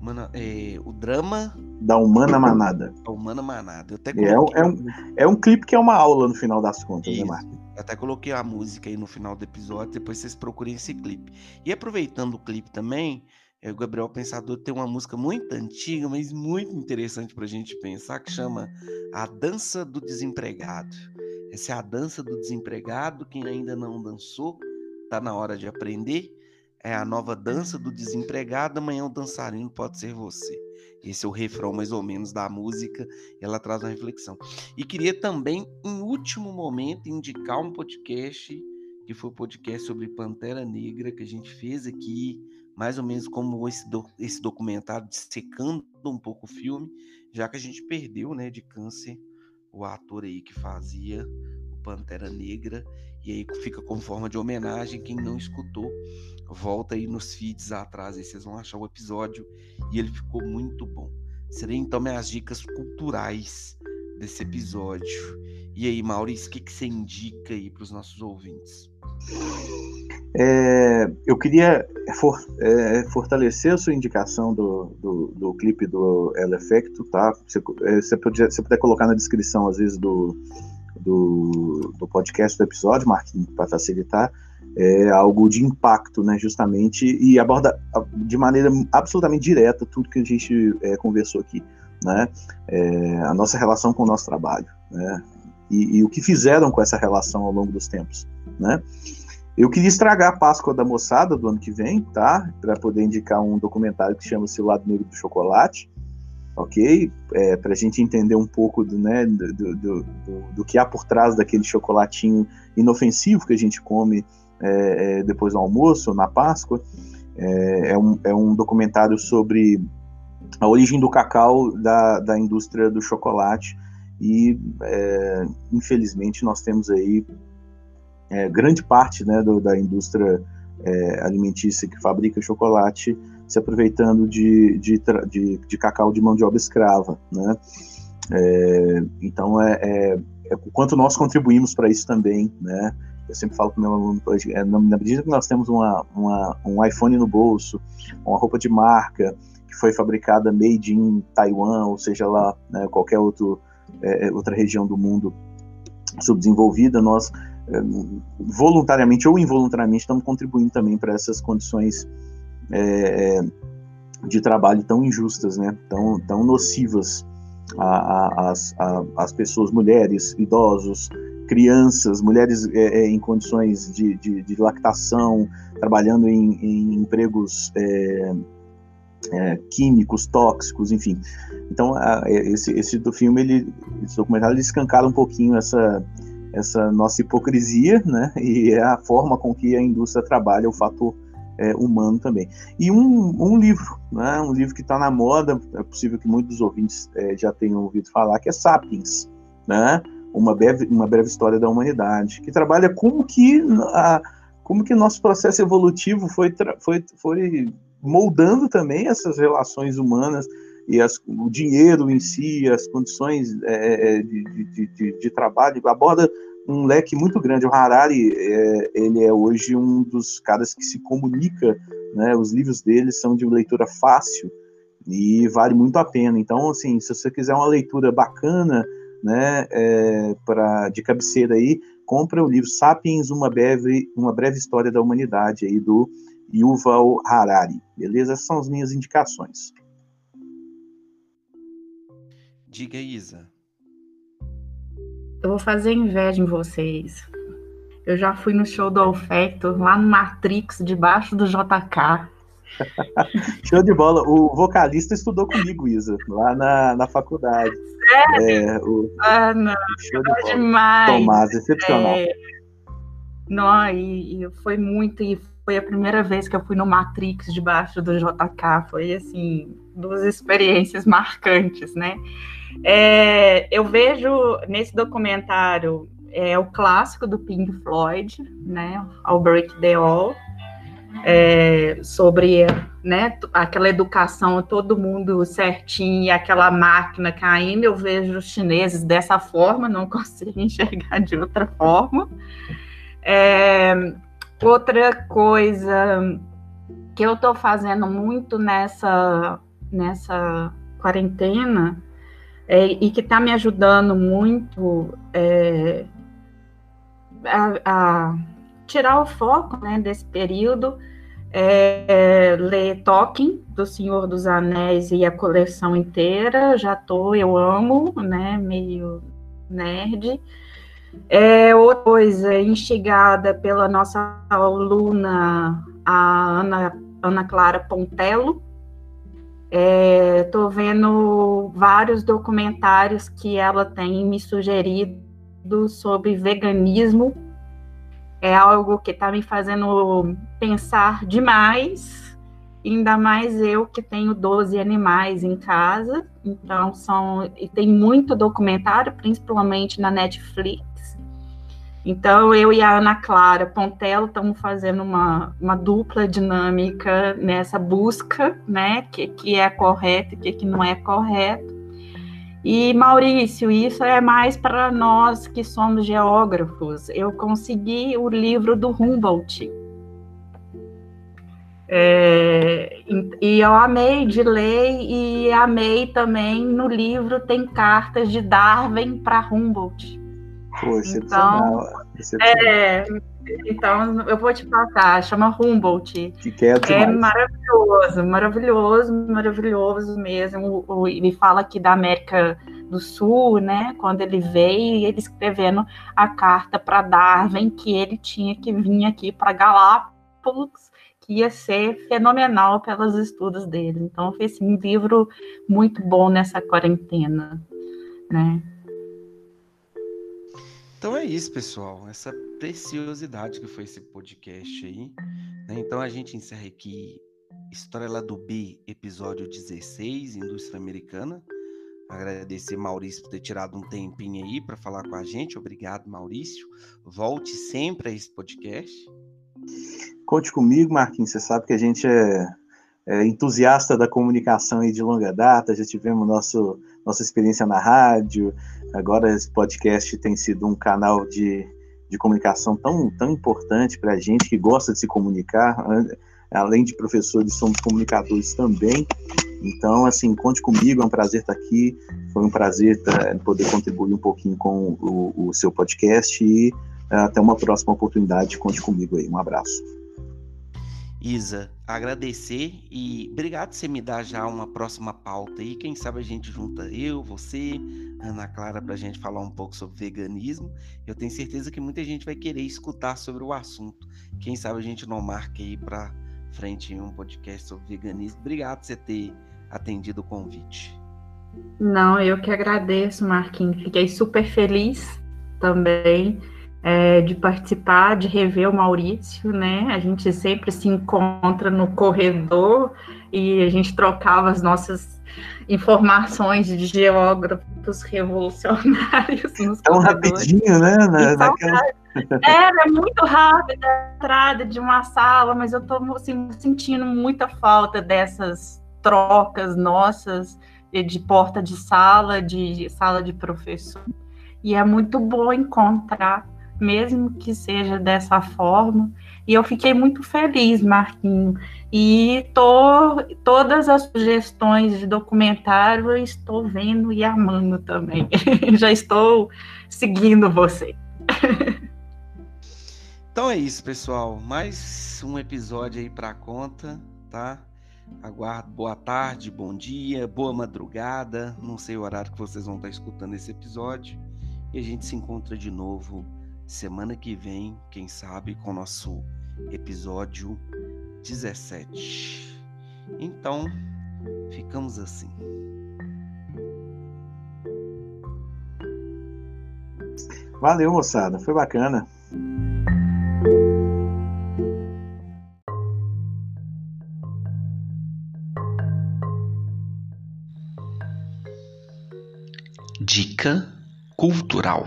Humana, é, o drama da Humana Manada. Humana Manada. Eu até é, um, é, um, é um clipe que é uma aula no final das contas, né, Isso. né, Marcos? Eu até coloquei a música aí no final do episódio, depois vocês procurem esse clipe. E aproveitando o clipe também, é, o Gabriel Pensador tem uma música muito antiga, mas muito interessante para a gente pensar, que chama A Dança do Desempregado. Essa é a dança do desempregado. Quem ainda não dançou, tá na hora de aprender é a nova dança do desempregado, amanhã o dançarino pode ser você. Esse é o refrão mais ou menos da música, ela traz uma reflexão. E queria também, em último momento, indicar um podcast, que foi o um podcast sobre Pantera Negra, que a gente fez aqui, mais ou menos como esse, do, esse documentário, dissecando um pouco o filme, já que a gente perdeu né, de câncer o ator aí que fazia o Pantera Negra, e aí fica como forma de homenagem, quem não escutou volta aí nos feeds atrás, aí vocês vão achar o episódio e ele ficou muito bom. Serei então minhas dicas culturais desse episódio. E aí, Maurício, o que, que você indica aí para os nossos ouvintes? É, eu queria for, é, fortalecer a sua indicação do, do, do clipe do El Effecto, tá? Você, é, você, podia, você puder colocar na descrição, às vezes, do, do, do podcast, do episódio, Marquinhos, para facilitar é algo de impacto, né, justamente, e aborda de maneira absolutamente direta tudo que a gente é, conversou aqui, né, é, a nossa relação com o nosso trabalho, né, e, e, o que fizeram com essa relação ao longo dos tempos, né. Eu queria estragar a Páscoa da moçada do ano que vem, tá, para poder indicar um documentário que chama-se O Lado Negro do Chocolate, ok? É, para a gente entender um pouco do, né, do, do, do, do que há por trás daquele chocolatinho inofensivo que a gente come é, é, depois do almoço, na Páscoa. É, é, um, é um documentário sobre a origem do cacau da, da indústria do chocolate e é, infelizmente nós temos aí é, grande parte né, do, da indústria é, alimentícia que fabrica chocolate se aproveitando de, de, de, de, cacau de mão de obra escrava, né? É, então é, o quanto nós contribuímos para isso também, né? Eu sempre falo com meu aluno, é, na medida que nós temos uma, uma, um iPhone no bolso, uma roupa de marca que foi fabricada made in Taiwan, ou seja lá, né, qualquer outro, é, outra região do mundo subdesenvolvida, nós é, voluntariamente ou involuntariamente estamos contribuindo também para essas condições é, de trabalho tão injustas, né, tão, tão nocivas às pessoas, mulheres, idosos, crianças, mulheres é, é, em condições de, de, de, lactação, trabalhando em, em empregos é, é, químicos, tóxicos, enfim. Então, a, esse, esse do filme, ele, esse documentário, ele escancara um pouquinho essa, essa nossa hipocrisia, né? E é a forma com que a indústria trabalha o fator é, humano também. E um, um livro, né? Um livro que está na moda, é possível que muitos ouvintes é, já tenham ouvido falar, que é Sapiens, né? Uma breve, uma breve história da humanidade, que trabalha como que a, como que nosso processo evolutivo foi, foi, foi moldando também essas relações humanas e as, o dinheiro em si, as condições é, é de, de, de, de, trabalho, aborda um leque muito grande. O Harari, é, ele é hoje um dos caras que se comunica, né, os livros dele são de leitura fácil e vale muito a pena. Então, assim, se você quiser uma leitura bacana, né, é, pra, de cabeceira aí, compra o livro Sapiens, uma breve, uma breve história da humanidade aí do Yuval Harari. Beleza? Essas são as minhas indicações. Diga, Isa. Eu vou fazer inveja em vocês. Eu já fui no show do Alfecto, lá no Matrix, debaixo do JK. [LAUGHS] Show de bola. O vocalista estudou comigo, Isa, lá na, na faculdade. Sério? É, o... Ah, não. Show de bola. demais. Tomás, excepcional. É... Não, e, e, foi muito, e foi a primeira vez que eu fui no Matrix debaixo do JK. Foi, assim, duas experiências marcantes, né? É, eu vejo nesse documentário é, o clássico do Pink Floyd, né? I'll Break the All é, sobre né, aquela educação, todo mundo certinho aquela máquina caindo. Eu vejo os chineses dessa forma, não [LAUGHS] consigo enxergar de outra forma. É, outra coisa que eu estou fazendo muito nessa, nessa quarentena é, e que está me ajudando muito é, a, a tirar o foco né, desse período, é, é, ler Tolkien, do Senhor dos Anéis e a coleção inteira, já tô, eu amo, né, meio nerd. É, outra coisa, instigada pela nossa aluna, a Ana, Ana Clara Pontello, Estou é, vendo vários documentários que ela tem me sugerido sobre veganismo é algo que está me fazendo pensar demais, ainda mais eu que tenho 12 animais em casa, então são e tem muito documentário, principalmente na Netflix. Então eu e a Ana Clara Pontello estamos fazendo uma, uma dupla dinâmica nessa busca, né, que, que é correto e que, que não é correto. E Maurício, isso é mais para nós que somos geógrafos. Eu consegui o livro do Humboldt. É, e eu amei de ler e amei também no livro tem cartas de Darwin para Humboldt. Pô, excepcional. Então. É, então, eu vou te passar, chama Humboldt. Que é, é maravilhoso, maravilhoso, maravilhoso mesmo. O, ele fala aqui da América do Sul, né? Quando ele veio, ele escrevendo a carta para Darwin que ele tinha que vir aqui para Galápagos, que ia ser fenomenal pelos estudos dele. Então, foi assim, um livro muito bom nessa quarentena, né? Então é isso, pessoal. Essa preciosidade que foi esse podcast aí. Né? Então a gente encerra aqui História do B, episódio 16, Indústria Americana. Agradecer Maurício por ter tirado um tempinho aí para falar com a gente. Obrigado, Maurício. Volte sempre a esse podcast. Conte comigo, Marquinhos. Você sabe que a gente é é, entusiasta da comunicação aí de longa data, já tivemos nosso, nossa experiência na rádio, agora esse podcast tem sido um canal de, de comunicação tão, tão importante para a gente que gosta de se comunicar, além de professores, somos comunicadores também, então, assim, conte comigo, é um prazer estar aqui, foi um prazer tá, poder contribuir um pouquinho com o, o seu podcast e até uma próxima oportunidade, conte comigo aí, um abraço. Isa, agradecer e obrigado por você me dar já uma próxima pauta aí. Quem sabe a gente junta eu, você, Ana Clara, para a gente falar um pouco sobre veganismo. Eu tenho certeza que muita gente vai querer escutar sobre o assunto. Quem sabe a gente não marca aí para frente um podcast sobre veganismo. Obrigado por você ter atendido o convite. Não, eu que agradeço, Marquinhos. Fiquei super feliz também é, de participar, de rever o Maurício, né? A gente sempre se encontra no corredor e a gente trocava as nossas informações de geógrafos revolucionários nos Tão rapidinho, né? Na, naquela... Era muito rápido a entrada de uma sala, mas eu estou assim, sentindo muita falta dessas trocas nossas de porta de sala, de sala de professor. E é muito bom encontrar mesmo que seja dessa forma. E eu fiquei muito feliz, Marquinho. E tô, todas as sugestões de documentário eu estou vendo e amando também. [LAUGHS] Já estou seguindo você. então é isso, pessoal. Mais um episódio aí para conta, tá? Aguardo boa tarde, bom dia, boa madrugada. Não sei o horário que vocês vão estar escutando esse episódio. E a gente se encontra de novo semana que vem, quem sabe, com o nosso episódio 17. Então, ficamos assim. Valeu, moçada. Foi bacana. Dica cultural.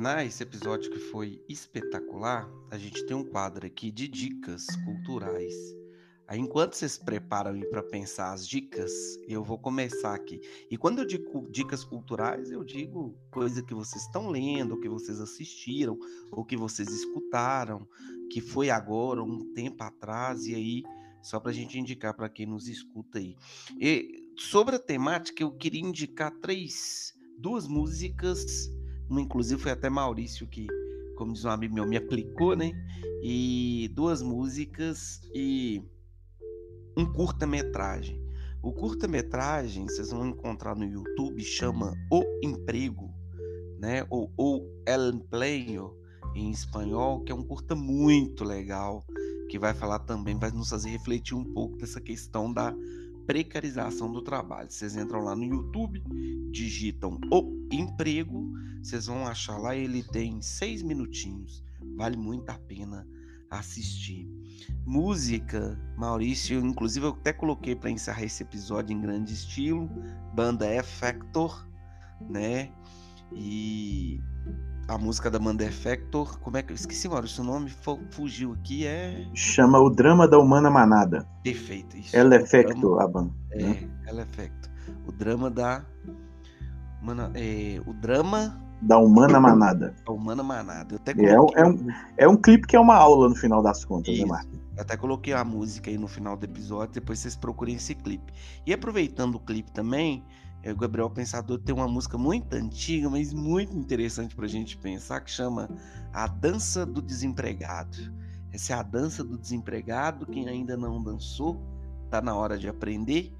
Terminar esse episódio que foi espetacular, a gente tem um quadro aqui de dicas culturais. Aí, enquanto vocês preparam para pensar as dicas, eu vou começar aqui. E quando eu digo dicas culturais, eu digo coisa que vocês estão lendo, que vocês assistiram, ou que vocês escutaram, que foi agora, um tempo atrás, e aí, só para a gente indicar para quem nos escuta aí. E sobre a temática, eu queria indicar três duas músicas, inclusive foi até Maurício que, como diz um amigo meu, me aplicou, né? E duas músicas e um curta-metragem. O curta-metragem vocês vão encontrar no YouTube, chama O Emprego, né? Ou O El Empleo em espanhol, que é um curta muito legal, que vai falar também, vai nos fazer refletir um pouco dessa questão da precarização do trabalho. Vocês entram lá no YouTube, digitam o emprego, vocês vão achar lá, ele tem seis minutinhos, vale muito a pena assistir. Música, Maurício, inclusive eu até coloquei para encerrar esse episódio em grande estilo, banda F Factor, né? E a música da Manda Effector, como é que eu esqueci, Maurício, o nome fugiu aqui, é... Chama O Drama da Humana Manada. Perfeito, isso. Ela Effecto, a banda. É, né? Ela Effecto. O drama da... Humana, é, o drama... Da Humana [COUGHS] Manada. Da Humana Manada. Eu até é, é, um, é um clipe que é uma aula no final das contas, né, Marcos? Eu até coloquei a música aí no final do episódio, depois vocês procurem esse clipe. E aproveitando o clipe também, é, o Gabriel Pensador tem uma música muito antiga, mas muito interessante para a gente pensar, que chama A Dança do Desempregado. Essa é a dança do desempregado. Quem ainda não dançou, tá na hora de aprender.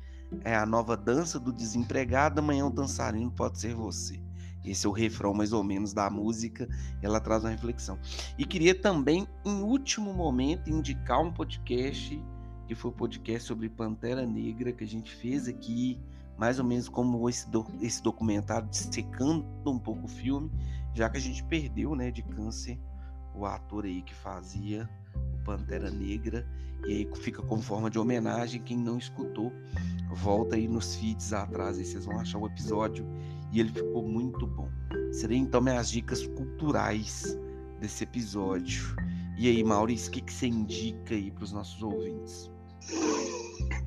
É a nova dança do desempregado. Amanhã o dançarino pode ser você. Esse é o refrão, mais ou menos, da música. Ela traz uma reflexão. E queria também, em último momento, indicar um podcast, que foi o podcast sobre Pantera Negra, que a gente fez aqui mais ou menos como esse, do, esse documentário dissecando um pouco o filme, já que a gente perdeu, né, de câncer o ator aí que fazia o Pantera Negra, e aí fica com forma de homenagem. Quem não escutou, volta aí nos feeds atrás, aí vocês vão achar o episódio, e ele ficou muito bom. Seriam então minhas dicas culturais desse episódio. E aí, Maurício, o que, que você indica aí para os nossos ouvintes?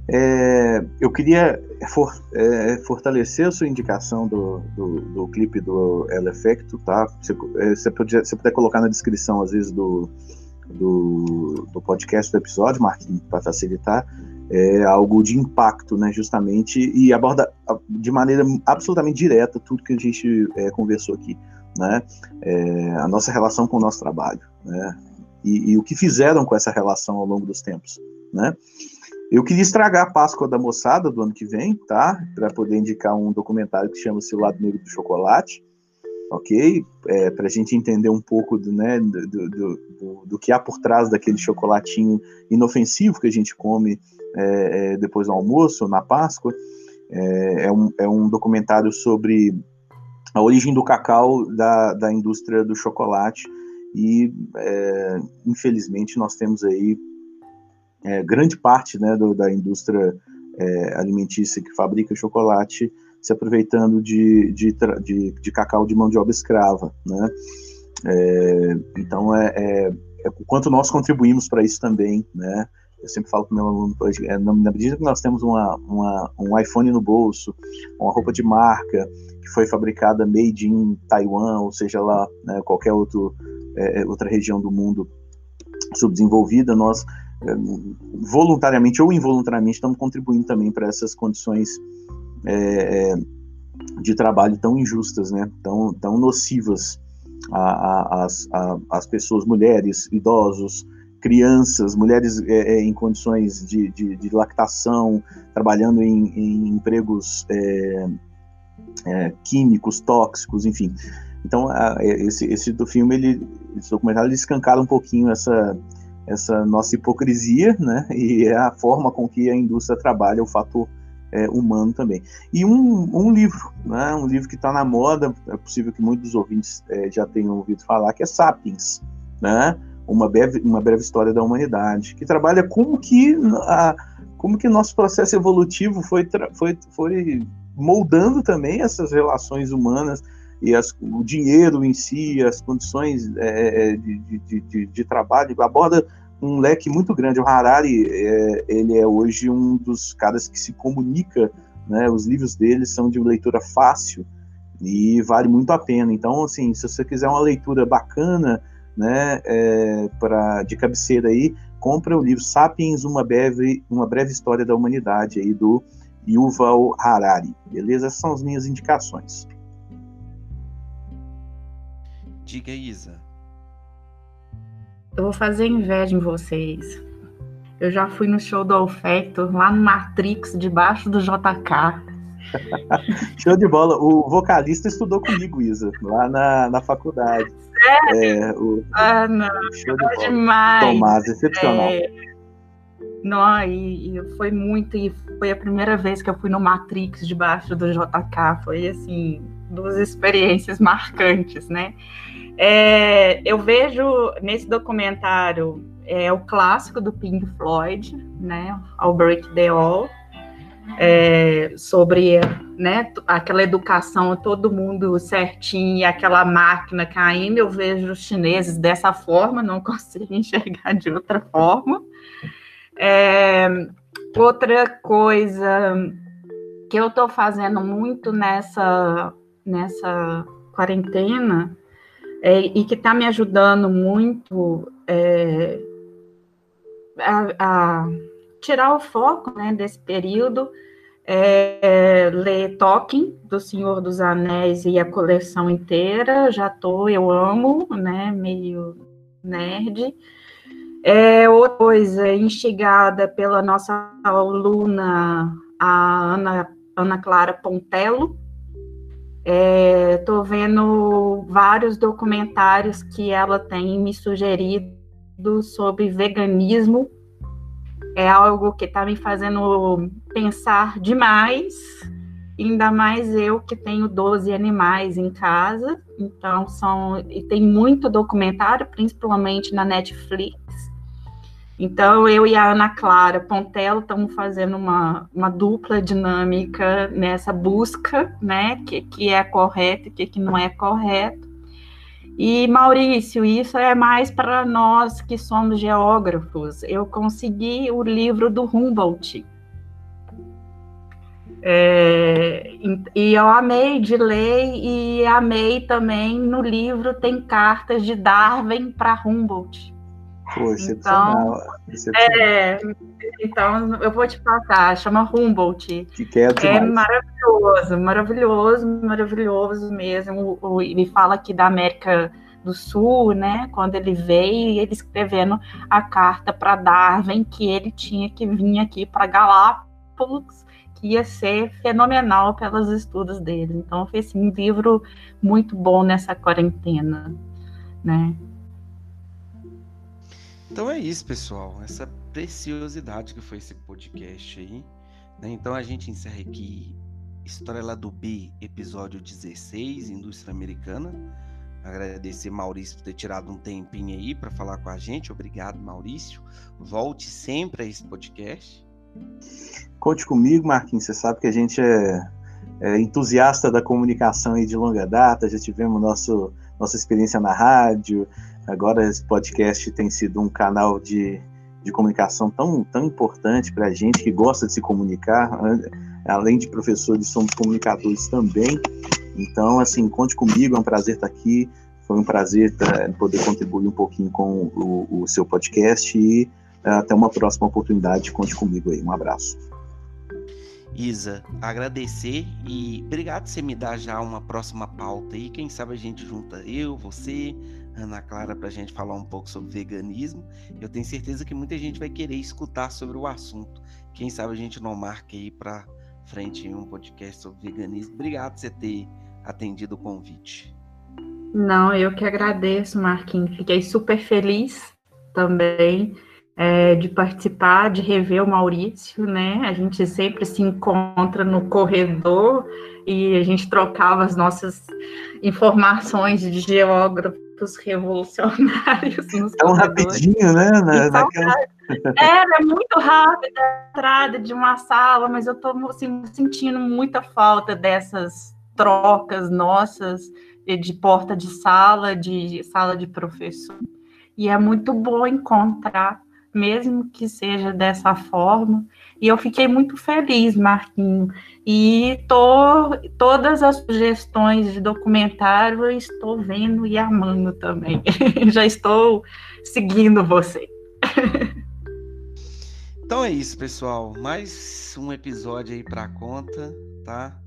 É, eu queria for, é, fortalecer a sua indicação do, do, do clipe do El Effecto, tá? Você, podia, você puder colocar na descrição, às vezes, do, do, do podcast do episódio, Marquinhos, para facilitar, é algo de impacto, né, justamente, e aborda de maneira absolutamente direta tudo que a gente é, conversou aqui, né? É, a nossa relação com o nosso trabalho, né? E, e o que fizeram com essa relação ao longo dos tempos, né? Eu queria estragar a Páscoa da moçada do ano que vem, tá? Para poder indicar um documentário que chama-se O Lado Negro do Chocolate, ok? É, para a gente entender um pouco do, né, do, do, do, que há por trás daquele chocolatinho inofensivo que a gente come é, é, depois do almoço, na Páscoa. É, é, um, é um documentário sobre a origem do cacau da, da indústria do chocolate e, é, infelizmente, nós temos aí é, grande parte né, do, da indústria é, alimentícia que fabrica chocolate se aproveitando de, de, de, de, cacau de mão de obra escrava. Né? É, então, é, é, é, o quanto nós contribuímos para isso também. Né? Eu sempre falo para o meu aluno, é, na medida que nós temos uma, uma, um iPhone no bolso, uma roupa de marca que foi fabricada made in Taiwan, ou seja lá, né, qualquer outro, outra região do mundo subdesenvolvida, nós voluntariamente ou involuntariamente estamos contribuindo também para essas condições é, é, de trabalho tão injustas, né? tão, tão nocivas às as pessoas, mulheres, idosos, crianças, mulheres é, é, em condições de, de, de, lactação, trabalhando em, em empregos é, é, químicos, tóxicos, enfim. Então, a, esse, esse do filme, ele, esse documentário, ele escancara um pouquinho essa, essa nossa hipocrisia, né? E é a forma com que a indústria trabalha o fator é, humano também. E um, um, livro, né? Um livro que está na moda, é possível que muitos ouvintes é, já tenham ouvido falar, que é Sapiens, né? Uma breve, uma breve história da humanidade, que trabalha como que a, como que nosso processo evolutivo foi, foi, foi moldando também essas relações humanas e as, o dinheiro em si, as condições é, é de, de, de, de, trabalho, aborda um leque muito grande. O Harari, é, ele é hoje um dos caras que se comunica, né, os livros dele são de leitura fácil e vale muito a pena. Então, assim, se você quiser uma leitura bacana, né, é, pra, de cabeceira aí, compra o livro Sapiens, uma breve, uma breve história da humanidade aí do Yuval Harari. Beleza? Essas são as minhas indicações. Diga, Isa. Eu vou fazer inveja em vocês. Eu já fui no show do Alfecto, lá no Matrix, debaixo do JK. [LAUGHS] Show de bola. O vocalista estudou comigo, Isa, lá na, na faculdade. Sério? É, o, ah, não. Show de bola. demais. Tomás, excepcional. É... Não, e, e, foi muito, e foi a primeira vez que eu fui no Matrix debaixo do JK. Foi assim, duas experiências marcantes, né? É, eu vejo nesse documentário é, o clássico do Pink Floyd, né, Break the All, é, sobre né, aquela educação, todo mundo certinho e aquela máquina caindo. Eu vejo os chineses dessa forma, não [LAUGHS] consigo enxergar de outra forma. É, outra coisa que eu estou fazendo muito nessa, nessa quarentena é, e que está me ajudando muito é, a, a, tirar o foco né, desse período, é, ler Tolkien, do Senhor dos Anéis e a coleção inteira, já tô, eu amo, né, meio nerd. É, outra coisa, instigada pela nossa aluna, a Ana, Ana Clara Pontello, Estou é, vendo vários documentários que ela tem me sugerido sobre veganismo. É algo que está me fazendo pensar demais, ainda mais eu que tenho 12 animais em casa. Então, são, e tem muito documentário, principalmente na Netflix. Então, eu e a Ana Clara Pontello estamos fazendo uma, uma dupla dinâmica nessa busca, né, que, que é correto e que, que não é correto. E, Maurício, isso é mais para nós que somos geógrafos. Eu consegui o livro do Humboldt. É, e eu amei de ler e amei também no livro tem cartas de Darwin para Humboldt. Excepcional. Então, excepcional. É, então, eu vou te passar, chama Humboldt. Que quero é maravilhoso, maravilhoso, maravilhoso mesmo. Ele fala aqui da América do Sul, né? Quando ele veio, ele escrevendo a carta para Darwin que ele tinha que vir aqui para Galápagos, que ia ser fenomenal pelos estudos dele. Então, foi assim, um livro muito bom nessa quarentena, né? Então é isso, pessoal. Essa preciosidade que foi esse podcast aí. Né? Então a gente encerra aqui História do B, episódio 16, Indústria Americana. Agradecer Maurício por ter tirado um tempinho aí para falar com a gente. Obrigado, Maurício. Volte sempre a esse podcast. Conte comigo, Marquinhos. Você sabe que a gente é, é entusiasta da comunicação aí de longa data. Já tivemos nosso, nossa experiência na rádio, Agora esse podcast tem sido um canal de, de comunicação tão, tão importante para a gente que gosta de se comunicar. Além de professores, somos comunicadores também. Então, assim, conte comigo, é um prazer estar aqui. Foi um prazer tá, poder contribuir um pouquinho com o, o seu podcast e até uma próxima oportunidade. Conte comigo aí. Um abraço. Isa, agradecer e obrigado por você me dar já uma próxima pauta aí. Quem sabe a gente junta eu, você, Ana Clara, para a gente falar um pouco sobre veganismo. Eu tenho certeza que muita gente vai querer escutar sobre o assunto. Quem sabe a gente não marca aí para frente um podcast sobre veganismo. Obrigado por você ter atendido o convite. Não, eu que agradeço, Marquinhos. Fiquei super feliz também é, de participar, de rever o Maurício, né? A gente sempre se encontra no corredor e a gente trocava as nossas informações de geógrafos revolucionários. [LAUGHS] Nos Tão rapidinho, né? Na, naquela... [LAUGHS] Era muito rápido a entrada de uma sala, mas eu estou assim, sentindo muita falta dessas trocas nossas de porta de sala, de sala de professor. E é muito bom encontrar mesmo que seja dessa forma. E eu fiquei muito feliz, Marquinho. E tô, todas as sugestões de documentário eu estou vendo e amando também. [LAUGHS] Já estou seguindo você. então é isso, pessoal. Mais um episódio aí para conta, tá?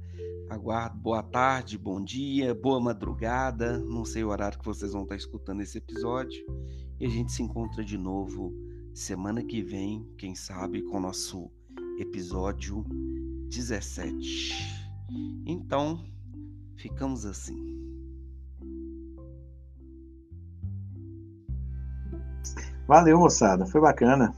Aguardo boa tarde, bom dia, boa madrugada. Não sei o horário que vocês vão estar escutando esse episódio. E a gente se encontra de novo semana que vem, quem sabe, com o nosso episódio 17. Então, ficamos assim. Valeu, moçada. Foi bacana.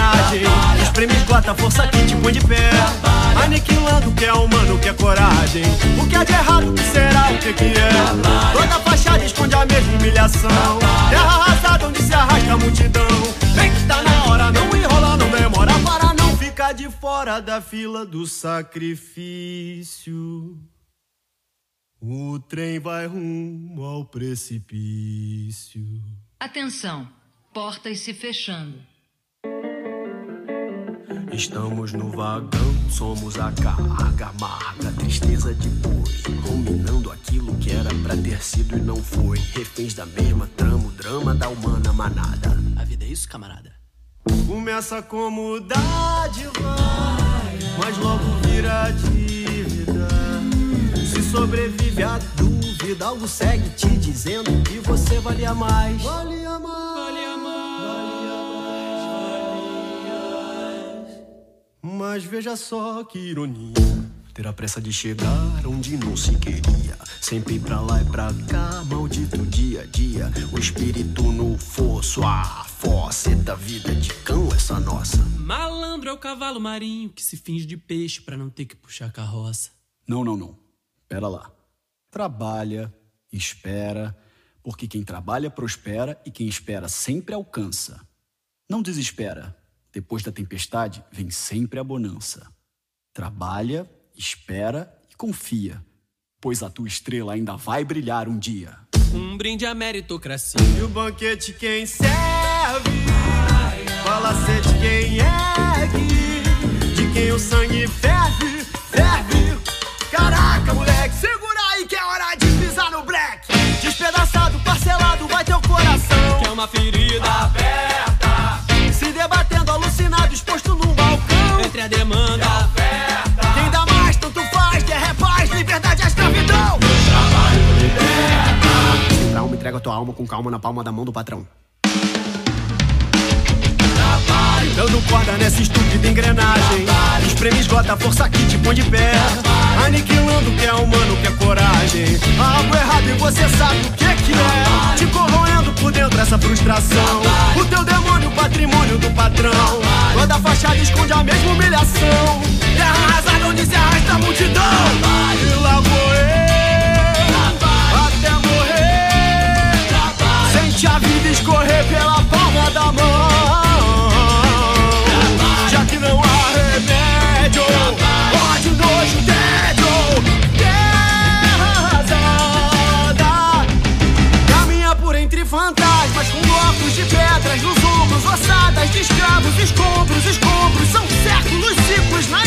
Engrenagem. Espreme, esgota, força que te põe de pé. Aniquilando o que é humano, o que é coragem. O que é de errado, o que será, o que, que é. Toda fachada esconde a mesma humilhação. Terra arrasada onde se arrasta a multidão. Vem que tá na hora, não enrola, não demora para não ficar de fora da fila do sacrifício. O trem vai rumo ao precipício. Atenção, portas se fechando. Estamos no vagão, somos a carga amarga, tristeza de boi, ruminando aquilo que era pra ter sido e não foi. Reféns da mesma trama, o drama da humana manada. A vida é isso, camarada? Começa como dádiva, mas logo vira dívida. Se sobrevive a dúvida, algo segue te dizendo que você valia mais. Valia mais. Valia mais. Mas veja só que ironia. Ter a pressa de chegar onde não se queria. Sempre pra lá e pra cá, maldito dia a dia. O espírito no fosso, a fóceta, vida de cão, essa nossa. Malandro é o cavalo marinho que se finge de peixe pra não ter que puxar carroça. Não, não, não. Pera lá. Trabalha, espera, porque quem trabalha prospera e quem espera sempre alcança. Não desespera. Depois da tempestade vem sempre a bonança. Trabalha, espera e confia, pois a tua estrela ainda vai brilhar um dia. Um brinde à meritocracia. E o banquete quem serve, palacete quem ergue, de quem o sangue ferve, ferve. Caraca, moleque, segura aí que é hora de pisar no black. Despedaçado, parcelado, vai teu coração. Que é uma ferida aberta, exposto num balcão. entre a demanda. Quem dá mais, tanto faz, quer é paz, liberdade é escravidão. Sem trauma, entrega tua alma com calma na palma da mão do patrão. Dando corda nessa estúpida engrenagem. Espreme, esgota força que te põe de pé. Aniquilando o que é humano, o que é coragem. Algo errado e você sabe o que que é. Te corroendo por dentro essa frustração. O teu demônio, patrimônio do patrão. Toda fachada esconde a mesma humilhação. Terra arrasada onde se arrasta a multidão. E lá vou eu, até morrer. Sente a vida escorrer pela palma da mão. Ossadas de escravos, escombros, escombros. São séculos, ciclos na